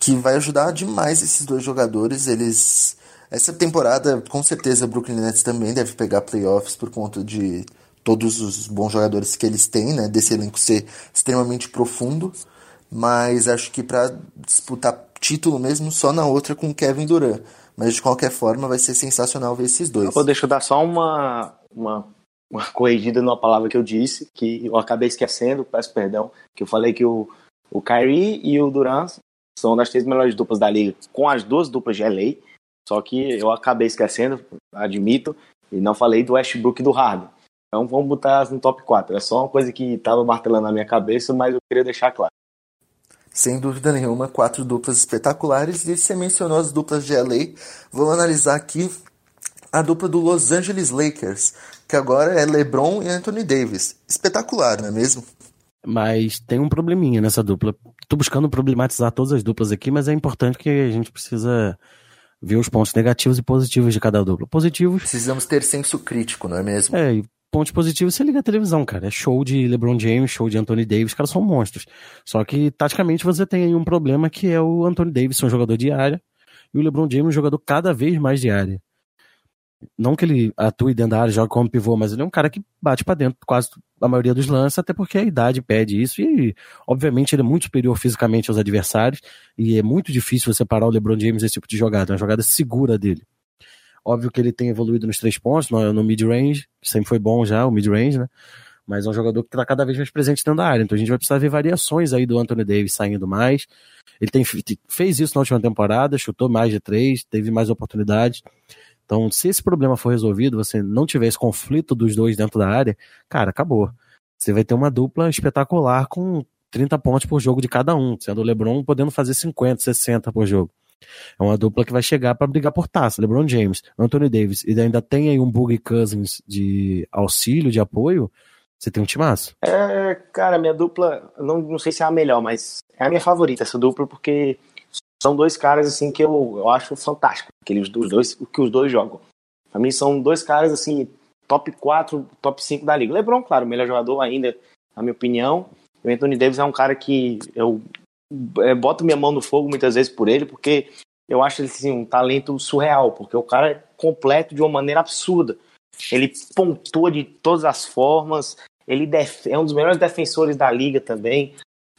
que vai ajudar demais esses dois jogadores. Eles essa temporada, com certeza, o Brooklyn Nets também deve pegar playoffs por conta de todos os bons jogadores que eles têm, né, desse elenco ser extremamente profundo. Mas acho que para disputar título mesmo só na outra com Kevin Durant. Mas de qualquer forma vai ser sensacional ver esses dois. Eu deixa eu dar só uma, uma, uma corrigida numa palavra que eu disse, que eu acabei esquecendo, peço perdão, que eu falei que o, o Kyrie e o Durant são das três melhores duplas da liga, com as duas duplas de LA, só que eu acabei esquecendo, admito, e não falei do Westbrook e do Harden. Então vamos botar no top 4. É só uma coisa que estava martelando na minha cabeça, mas eu queria deixar claro. Sem dúvida nenhuma, quatro duplas espetaculares. E você mencionou as duplas de LA. Vou analisar aqui a dupla do Los Angeles Lakers, que agora é LeBron e Anthony Davis. Espetacular, não é mesmo? Mas tem um probleminha nessa dupla. Tô buscando problematizar todas as duplas aqui, mas é importante que a gente precisa ver os pontos negativos e positivos de cada dupla. Positivos. Precisamos ter senso crítico, não é mesmo? É, e pontos positivos você liga a televisão, cara. É show de LeBron James, show de Anthony Davis, caras são monstros. Só que, taticamente, você tem aí um problema que é o Anthony Davis, um jogador de área, e o LeBron James, um jogador cada vez mais de área. Não que ele atue dentro da área, joga como pivô, mas ele é um cara que bate para dentro quase a maioria dos lances, até porque a idade pede isso e, obviamente, ele é muito superior fisicamente aos adversários e é muito difícil você parar o LeBron James nesse tipo de jogada, é uma jogada segura dele. Óbvio que ele tem evoluído nos três pontos, no, no mid-range, sempre foi bom já, o mid-range, né? Mas é um jogador que está cada vez mais presente dentro da área. Então a gente vai precisar ver variações aí do Anthony Davis saindo mais. Ele tem, fez isso na última temporada, chutou mais de três, teve mais oportunidades. Então, se esse problema for resolvido, você não tiver esse conflito dos dois dentro da área, cara, acabou. Você vai ter uma dupla espetacular com 30 pontos por jogo de cada um, sendo o LeBron podendo fazer 50, 60 por jogo. É uma dupla que vai chegar para brigar por taça. LeBron James, Anthony Davis, e ainda tem aí um Boogie Cousins de auxílio, de apoio. Você tem um timaço? É, cara, minha dupla, não, não sei se é a melhor, mas é a minha favorita essa dupla, porque são dois caras assim que eu, eu acho fantástico, aqueles dois, o que os dois jogam. Pra mim são dois caras assim, top 4, top 5 da liga. LeBron, claro, o melhor jogador ainda, na minha opinião. O Anthony Davis é um cara que eu é, boto minha mão no fogo muitas vezes por ele, porque eu acho ele assim, um talento surreal, porque o cara é completo de uma maneira absurda. Ele pontua de todas as formas, ele é um dos melhores defensores da liga também.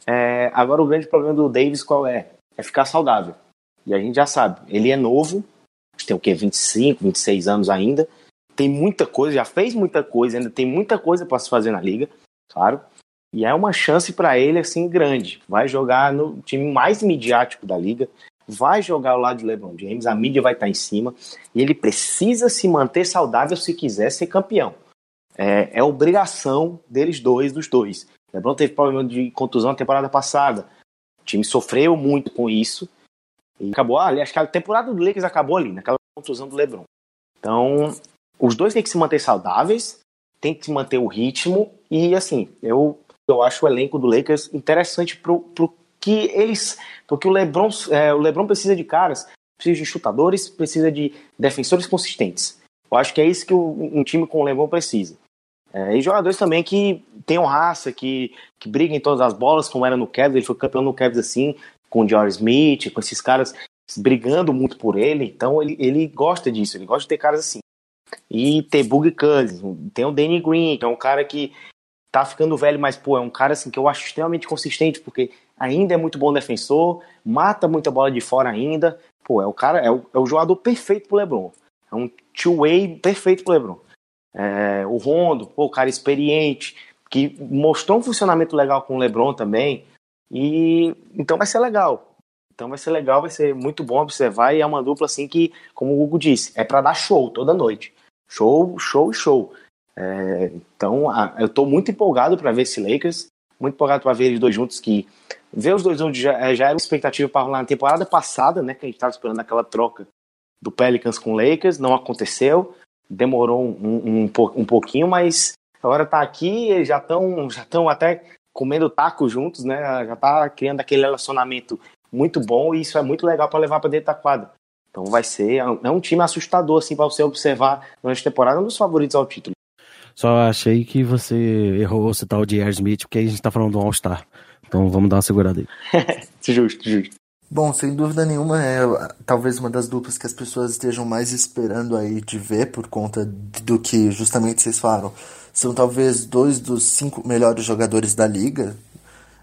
É, agora o grande problema do Davis qual é? é ficar saudável. E a gente já sabe, ele é novo, tem o quê? 25, 26 anos ainda. Tem muita coisa, já fez muita coisa, ainda tem muita coisa para se fazer na liga, claro. E é uma chance para ele assim grande. Vai jogar no time mais midiático da liga, vai jogar ao lado de LeBron James, a mídia vai estar tá em cima e ele precisa se manter saudável se quiser ser campeão. É, é obrigação deles dois, dos dois. LeBron teve problema de contusão na temporada passada. O time sofreu muito com isso. E acabou ali. Acho que a temporada do Lakers acabou ali, naquela contusão do LeBron. Então, os dois têm que se manter saudáveis, tem que manter o ritmo. E assim, eu, eu acho o elenco do Lakers interessante pro, pro que eles. Porque o LeBron, é, o LeBron precisa de caras, precisa de chutadores, precisa de defensores consistentes. Eu acho que é isso que um time com o LeBron precisa. É, e jogadores também que tenham raça, que, que briguem todas as bolas, como era no Cavs, ele foi campeão no Cavs assim, com o George Smith, com esses caras brigando muito por ele, então ele, ele gosta disso, ele gosta de ter caras assim. E ter Boogie Cousins, tem o Danny Green, que é um cara que tá ficando velho, mas pô, é um cara assim que eu acho extremamente consistente, porque ainda é muito bom defensor, mata muita bola de fora ainda, pô, é o cara, é o, é o jogador perfeito pro LeBron. É um two-way perfeito pro LeBron. É, o Rondo, pô, cara experiente, que mostrou um funcionamento legal com o LeBron também. E então vai ser legal. Então vai ser legal, vai ser muito bom observar e é uma dupla assim que, como o Hugo disse, é para dar show toda noite. Show, show, show. É, então eu estou muito empolgado para ver esse Lakers, muito empolgado para ver eles dois juntos que ver os dois juntos já, já era uma expectativa para rolar na temporada passada, né, que a gente estava esperando aquela troca do Pelicans com o Lakers, não aconteceu demorou um, um, um pouquinho, mas agora tá aqui, eles já estão já tão até comendo taco juntos, né? Já tá criando aquele relacionamento muito bom e isso é muito legal para levar para dentro da quadra. Então vai ser é um time assustador assim para você observar durante a temporada, um dos favoritos ao título. Só achei que você errou citar o J.R. Smith, porque a gente tá falando do All-Star. Então vamos dar uma segurada aí. justo, justo. Bom, sem dúvida nenhuma é talvez uma das duplas que as pessoas estejam mais esperando aí de ver por conta do que justamente vocês falaram. São talvez dois dos cinco melhores jogadores da liga.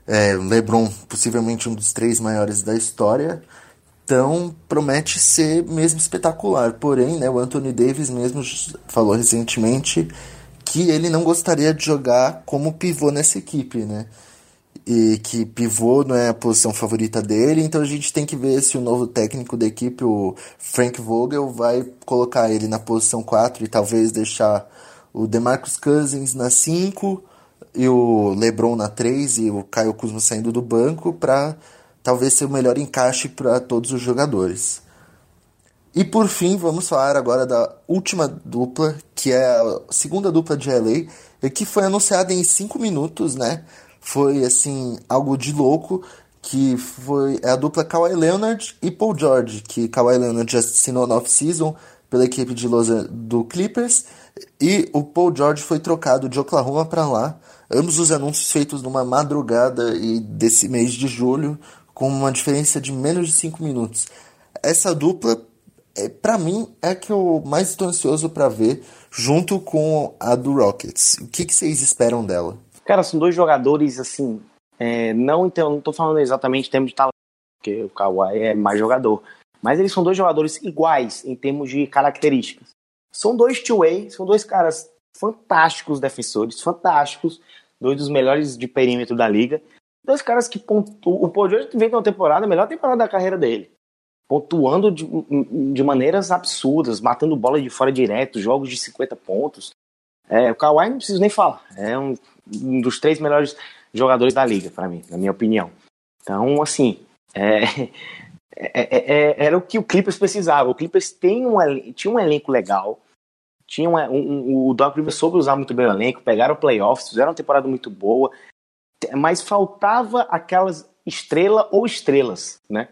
É, LeBron, possivelmente um dos três maiores da história. Então promete ser mesmo espetacular. Porém, né, o Anthony Davis mesmo falou recentemente que ele não gostaria de jogar como pivô nessa equipe, né? e que pivô não é a posição favorita dele, então a gente tem que ver se o novo técnico da equipe, o Frank Vogel, vai colocar ele na posição 4 e talvez deixar o DeMarcus Cousins na 5 e o LeBron na 3 e o Caio Kuzma saindo do banco para talvez ser o melhor encaixe para todos os jogadores. E por fim, vamos falar agora da última dupla, que é a segunda dupla de LA, e que foi anunciada em 5 minutos, né? foi assim algo de louco que foi é a dupla Kawhi Leonard e Paul George, que Kawhi Leonard já assinou na off-season pela equipe de Los, do Clippers e o Paul George foi trocado de Oklahoma para lá. Ambos os anúncios feitos numa madrugada e desse mês de julho, com uma diferença de menos de 5 minutos. Essa dupla, é, para mim, é a que eu mais estou ansioso para ver, junto com a do Rockets. O que, que vocês esperam dela? Cara, são dois jogadores assim é, não, então, não estou falando exatamente em termos de talento, porque o Kawhi é mais jogador. Mas eles são dois jogadores iguais em termos de características. São dois two-way, são dois caras fantásticos defensores, fantásticos, dois dos melhores de perímetro da liga. Dois caras que pontuam. O Paul George vem uma temporada, a melhor temporada da carreira dele. Pontuando de, de maneiras absurdas, matando bola de fora direto, jogos de 50 pontos. É, o Kawhi não preciso nem falar. É um, um dos três melhores jogadores da liga, para mim, na minha opinião. Então, assim, é, é, é, era o que o Clippers precisava. O Clippers tem um, tinha um elenco legal, tinha um, um, o Doc Rivers soube usar muito bem o elenco, pegaram playoffs, fizeram uma temporada muito boa, mas faltava aquelas estrela ou estrelas, né?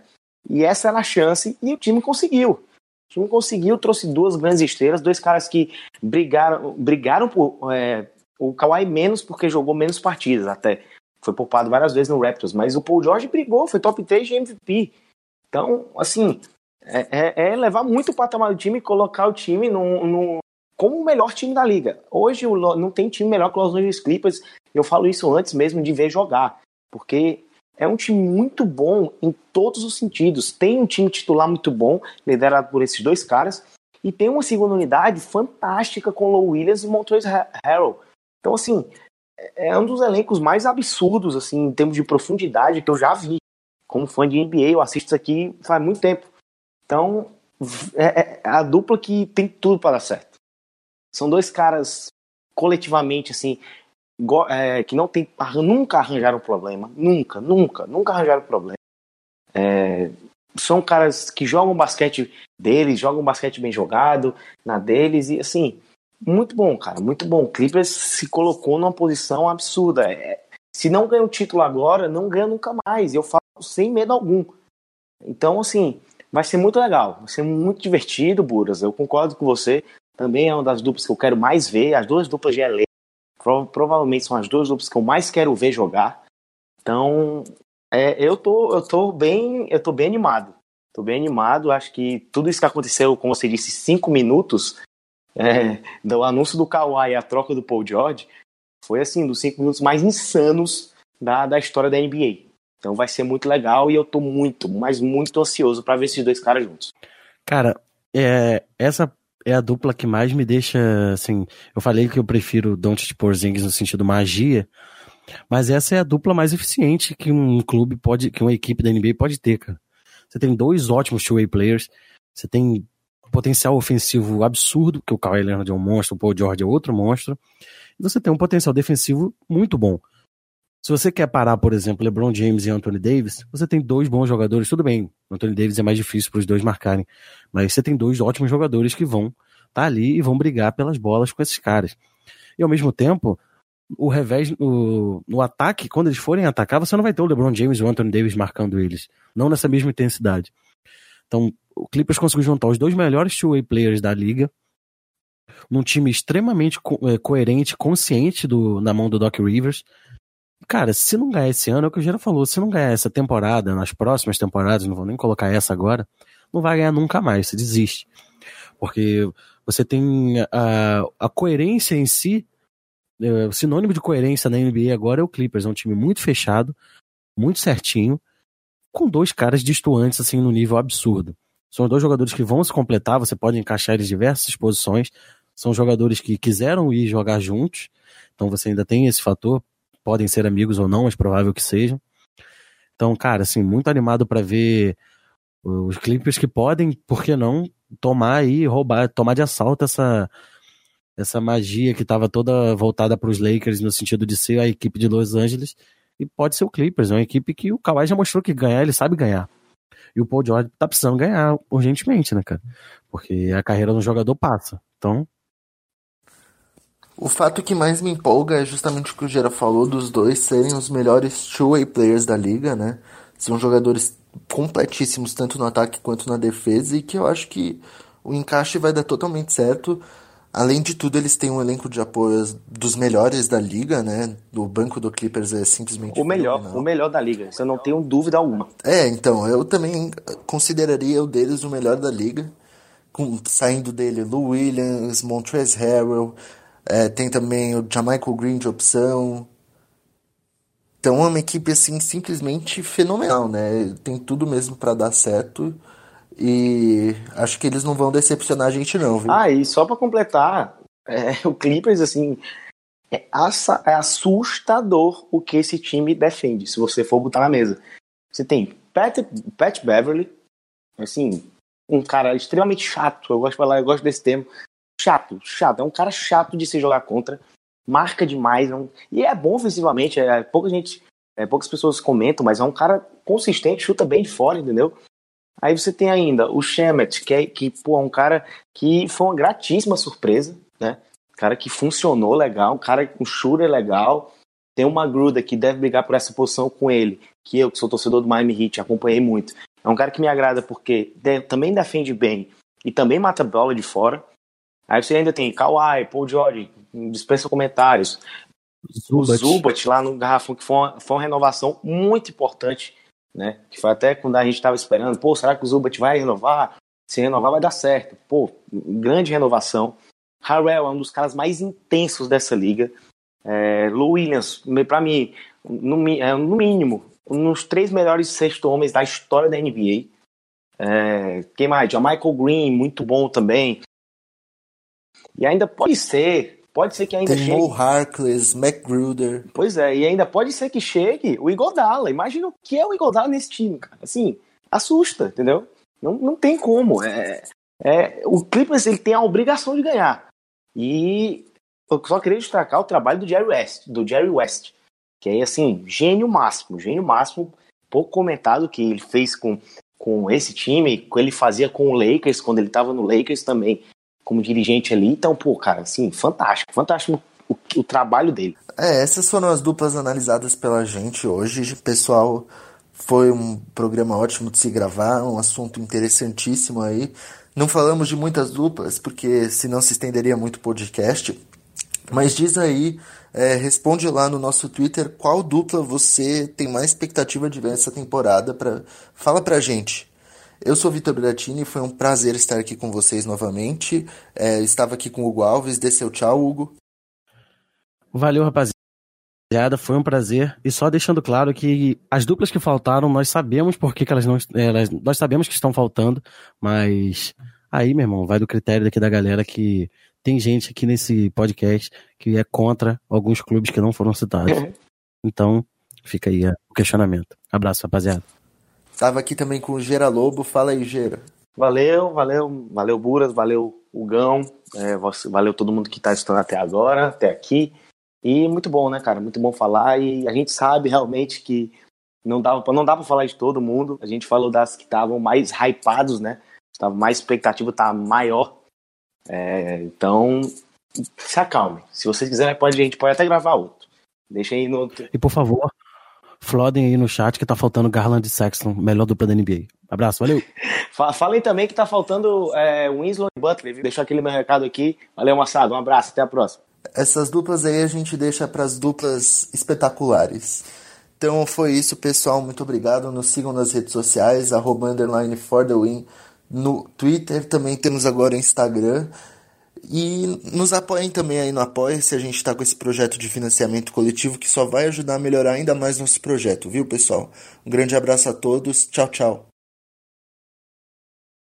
E essa era a chance e o time conseguiu. O time conseguiu, trouxe duas grandes estrelas, dois caras que brigaram, brigaram por, é, o Kawhi menos porque jogou menos partidas até. Foi poupado várias vezes no Raptors, mas o Paul George brigou, foi top 3 de MVP. Então, assim, é, é, é levar muito o patamar do time e colocar o time no, no, como o melhor time da liga. Hoje não tem time melhor que os Los Angeles Clippers. Eu falo isso antes mesmo de ver jogar, porque é um time muito bom em todos os sentidos. Tem um time titular muito bom, liderado por esses dois caras, e tem uma segunda unidade fantástica com Low Williams e Montrezl Harrell. Então, assim, é, é um dos elencos mais absurdos, assim, em termos de profundidade que eu já vi. Como fã de NBA, eu assisto isso aqui faz muito tempo. Então, é, é a dupla que tem tudo para dar certo. São dois caras coletivamente, assim, é, que não tem, nunca arranjaram problema. Nunca, nunca, nunca arranjaram problema. É, são caras que jogam basquete deles, jogam basquete bem jogado, na deles, e assim, muito bom, cara, muito bom. O Clippers se colocou numa posição absurda. É, se não ganha o título agora, não ganha nunca mais. Eu falo sem medo algum. Então, assim, vai ser muito legal, vai ser muito divertido, Buras. Eu concordo com você. Também é uma das duplas que eu quero mais ver. As duas duplas de LA provavelmente são as duas duplas que eu mais quero ver jogar. Então, é, eu tô, eu tô bem, eu tô bem animado. Tô bem animado. Acho que tudo isso que aconteceu, como você disse, cinco minutos, é, do anúncio do Kawhi e a troca do Paul George foi assim, dos cinco minutos mais insanos da, da história da NBA. Então vai ser muito legal e eu tô muito, mas muito ansioso para ver esses dois caras juntos. Cara, é, essa é a dupla que mais me deixa, assim, eu falei que eu prefiro Don't Porzingis no sentido magia, mas essa é a dupla mais eficiente que um clube pode, que uma equipe da NBA pode ter, cara. Você tem dois ótimos two-way players, você tem potencial ofensivo absurdo, que o Kawhi Leonard é um monstro, o Paul George é outro monstro, e você tem um potencial defensivo muito bom. Se você quer parar, por exemplo, LeBron James e Anthony Davis, você tem dois bons jogadores, tudo bem. Anthony Davis é mais difícil para os dois marcarem, mas você tem dois ótimos jogadores que vão estar tá ali e vão brigar pelas bolas com esses caras. E ao mesmo tempo, o revés no, no ataque, quando eles forem atacar, você não vai ter o LeBron James e o Anthony Davis marcando eles, não nessa mesma intensidade. Então, o Clippers conseguiu juntar os dois melhores two-way players da liga num time extremamente co é, coerente, consciente do, na mão do Doc Rivers. Cara, se não ganhar esse ano, é o que o Gera falou, se não ganhar essa temporada, nas próximas temporadas, não vou nem colocar essa agora, não vai ganhar nunca mais, você desiste. Porque você tem a, a coerência em si, é, o sinônimo de coerência na NBA agora é o Clippers, é um time muito fechado, muito certinho, com dois caras distantes assim no nível absurdo. São dois jogadores que vão se completar, você pode encaixar eles em diversas posições. São jogadores que quiseram ir jogar juntos, então você ainda tem esse fator. Podem ser amigos ou não, mas provável que sejam. Então, cara, assim, muito animado para ver os Clippers que podem, por que não, tomar aí, roubar, tomar de assalto essa essa magia que estava toda voltada para os Lakers no sentido de ser a equipe de Los Angeles e pode ser o Clippers, é uma equipe que o Kawhi já mostrou que ganhar, ele sabe ganhar. E o Paul George tá precisando ganhar urgentemente, né, cara? Porque a carreira do jogador passa. Então. O fato que mais me empolga é justamente o que o Gera falou dos dois serem os melhores two-way players da liga, né? São jogadores completíssimos, tanto no ataque quanto na defesa, e que eu acho que o encaixe vai dar totalmente certo. Além de tudo, eles têm um elenco de apoio dos melhores da liga, né? O banco do Clippers é simplesmente o melhor, fenomenal. o melhor da liga. Isso eu não tenho dúvida alguma. É, então eu também consideraria o deles o melhor da liga, com, saindo dele Lou Williams, Montrezl Harrell, é, tem também o Jamaica Green de opção. Então é uma equipe assim simplesmente fenomenal, né? Tem tudo mesmo para dar certo. E acho que eles não vão decepcionar a gente, não, viu? Ah, e só para completar, é, o Clippers, assim, é, é assustador o que esse time defende, se você for botar na mesa. Você tem Pat, Pat Beverly, assim, um cara extremamente chato, eu gosto de falar, eu gosto desse termo. Chato, chato, é um cara chato de se jogar contra, marca demais, é e é bom ofensivamente, é, pouca gente, é, poucas pessoas comentam, mas é um cara consistente, chuta bem de fora, entendeu? Aí você tem ainda o Shemet, que, é, que pô, é um cara que foi uma gratíssima surpresa, né? Cara que funcionou legal, um cara com shooter legal. Tem uma Gruda que deve brigar por essa posição com ele, que eu, que sou torcedor do Miami Heat, acompanhei muito. É um cara que me agrada porque de, também defende bem e também mata bola de fora. Aí você ainda tem Kawhi, Paul George, dispensa comentários. Zubat. O Zubat lá no Garrafão, que foi uma, foi uma renovação muito importante né? Que foi até quando a gente estava esperando, pô, será que o Zubat vai renovar? Se renovar vai dar certo. Pô, grande renovação. Harrell é um dos caras mais intensos dessa liga. É, Lou Williams, para mim, no, é, no, mínimo, um dos três melhores sexto homens da história da NBA. É, quem mais? Já Michael Green, muito bom também. E ainda pode ser Pode ser que ainda Tem chegue. Mo Harkless, McGruder. Pois é, e ainda pode ser que chegue o Igodala. Imagina o que é o Igodala nesse time, cara. Assim, assusta, entendeu? Não, não tem como. É, é, o Clippers ele tem a obrigação de ganhar. E eu só queria destacar o trabalho do Jerry West, do Jerry West, que é assim, gênio máximo, gênio máximo, pouco comentado que ele fez com, com esse time, que ele fazia com o Lakers, quando ele estava no Lakers também como dirigente ali. Então, pô, cara, assim, fantástico, fantástico o, o trabalho dele. É, essas foram as duplas analisadas pela gente hoje. Pessoal, foi um programa ótimo de se gravar, um assunto interessantíssimo aí. Não falamos de muitas duplas, porque senão se estenderia muito o podcast. Mas diz aí, é, responde lá no nosso Twitter qual dupla você tem mais expectativa de ver essa temporada. Pra... Fala pra gente. Eu sou Vitor Bratini, foi um prazer estar aqui com vocês novamente. É, estava aqui com o Hugo Alves, dê seu tchau, Hugo. Valeu, rapaziada, foi um prazer. E só deixando claro que as duplas que faltaram, nós sabemos por que, que elas não. Elas, nós sabemos que estão faltando, mas aí, meu irmão, vai do critério daqui da galera que tem gente aqui nesse podcast que é contra alguns clubes que não foram citados. Então, fica aí o questionamento. Abraço, rapaziada. Tava aqui também com o Gera Lobo. Fala aí, Gera. Valeu, valeu, valeu, Buras, valeu, Hugão, é, valeu todo mundo que está estudando até agora, até aqui. E muito bom, né, cara? Muito bom falar. E a gente sabe realmente que não dá, não dá pra falar de todo mundo. A gente falou das que estavam mais hypados, né? Estava mais expectativa, tá maior. É, então, se acalme. Se vocês quiserem, pode, a gente pode até gravar outro. Deixa aí no. E por favor, Flodem aí no chat que tá faltando Garland e Sexton, melhor dupla da NBA. Abraço, valeu. Falem também que tá faltando é, Winslow e Butler. Viu? Deixar aquele meu recado aqui. Valeu, Massado. Um abraço, até a próxima. Essas duplas aí a gente deixa para as duplas espetaculares. Então foi isso, pessoal. Muito obrigado. Nos sigam nas redes sociais, arroba underline for the win. No Twitter, também temos agora o Instagram. E nos apoiem também aí no Apoia-se, a gente está com esse projeto de financiamento coletivo que só vai ajudar a melhorar ainda mais nosso projeto, viu, pessoal? Um grande abraço a todos, tchau, tchau.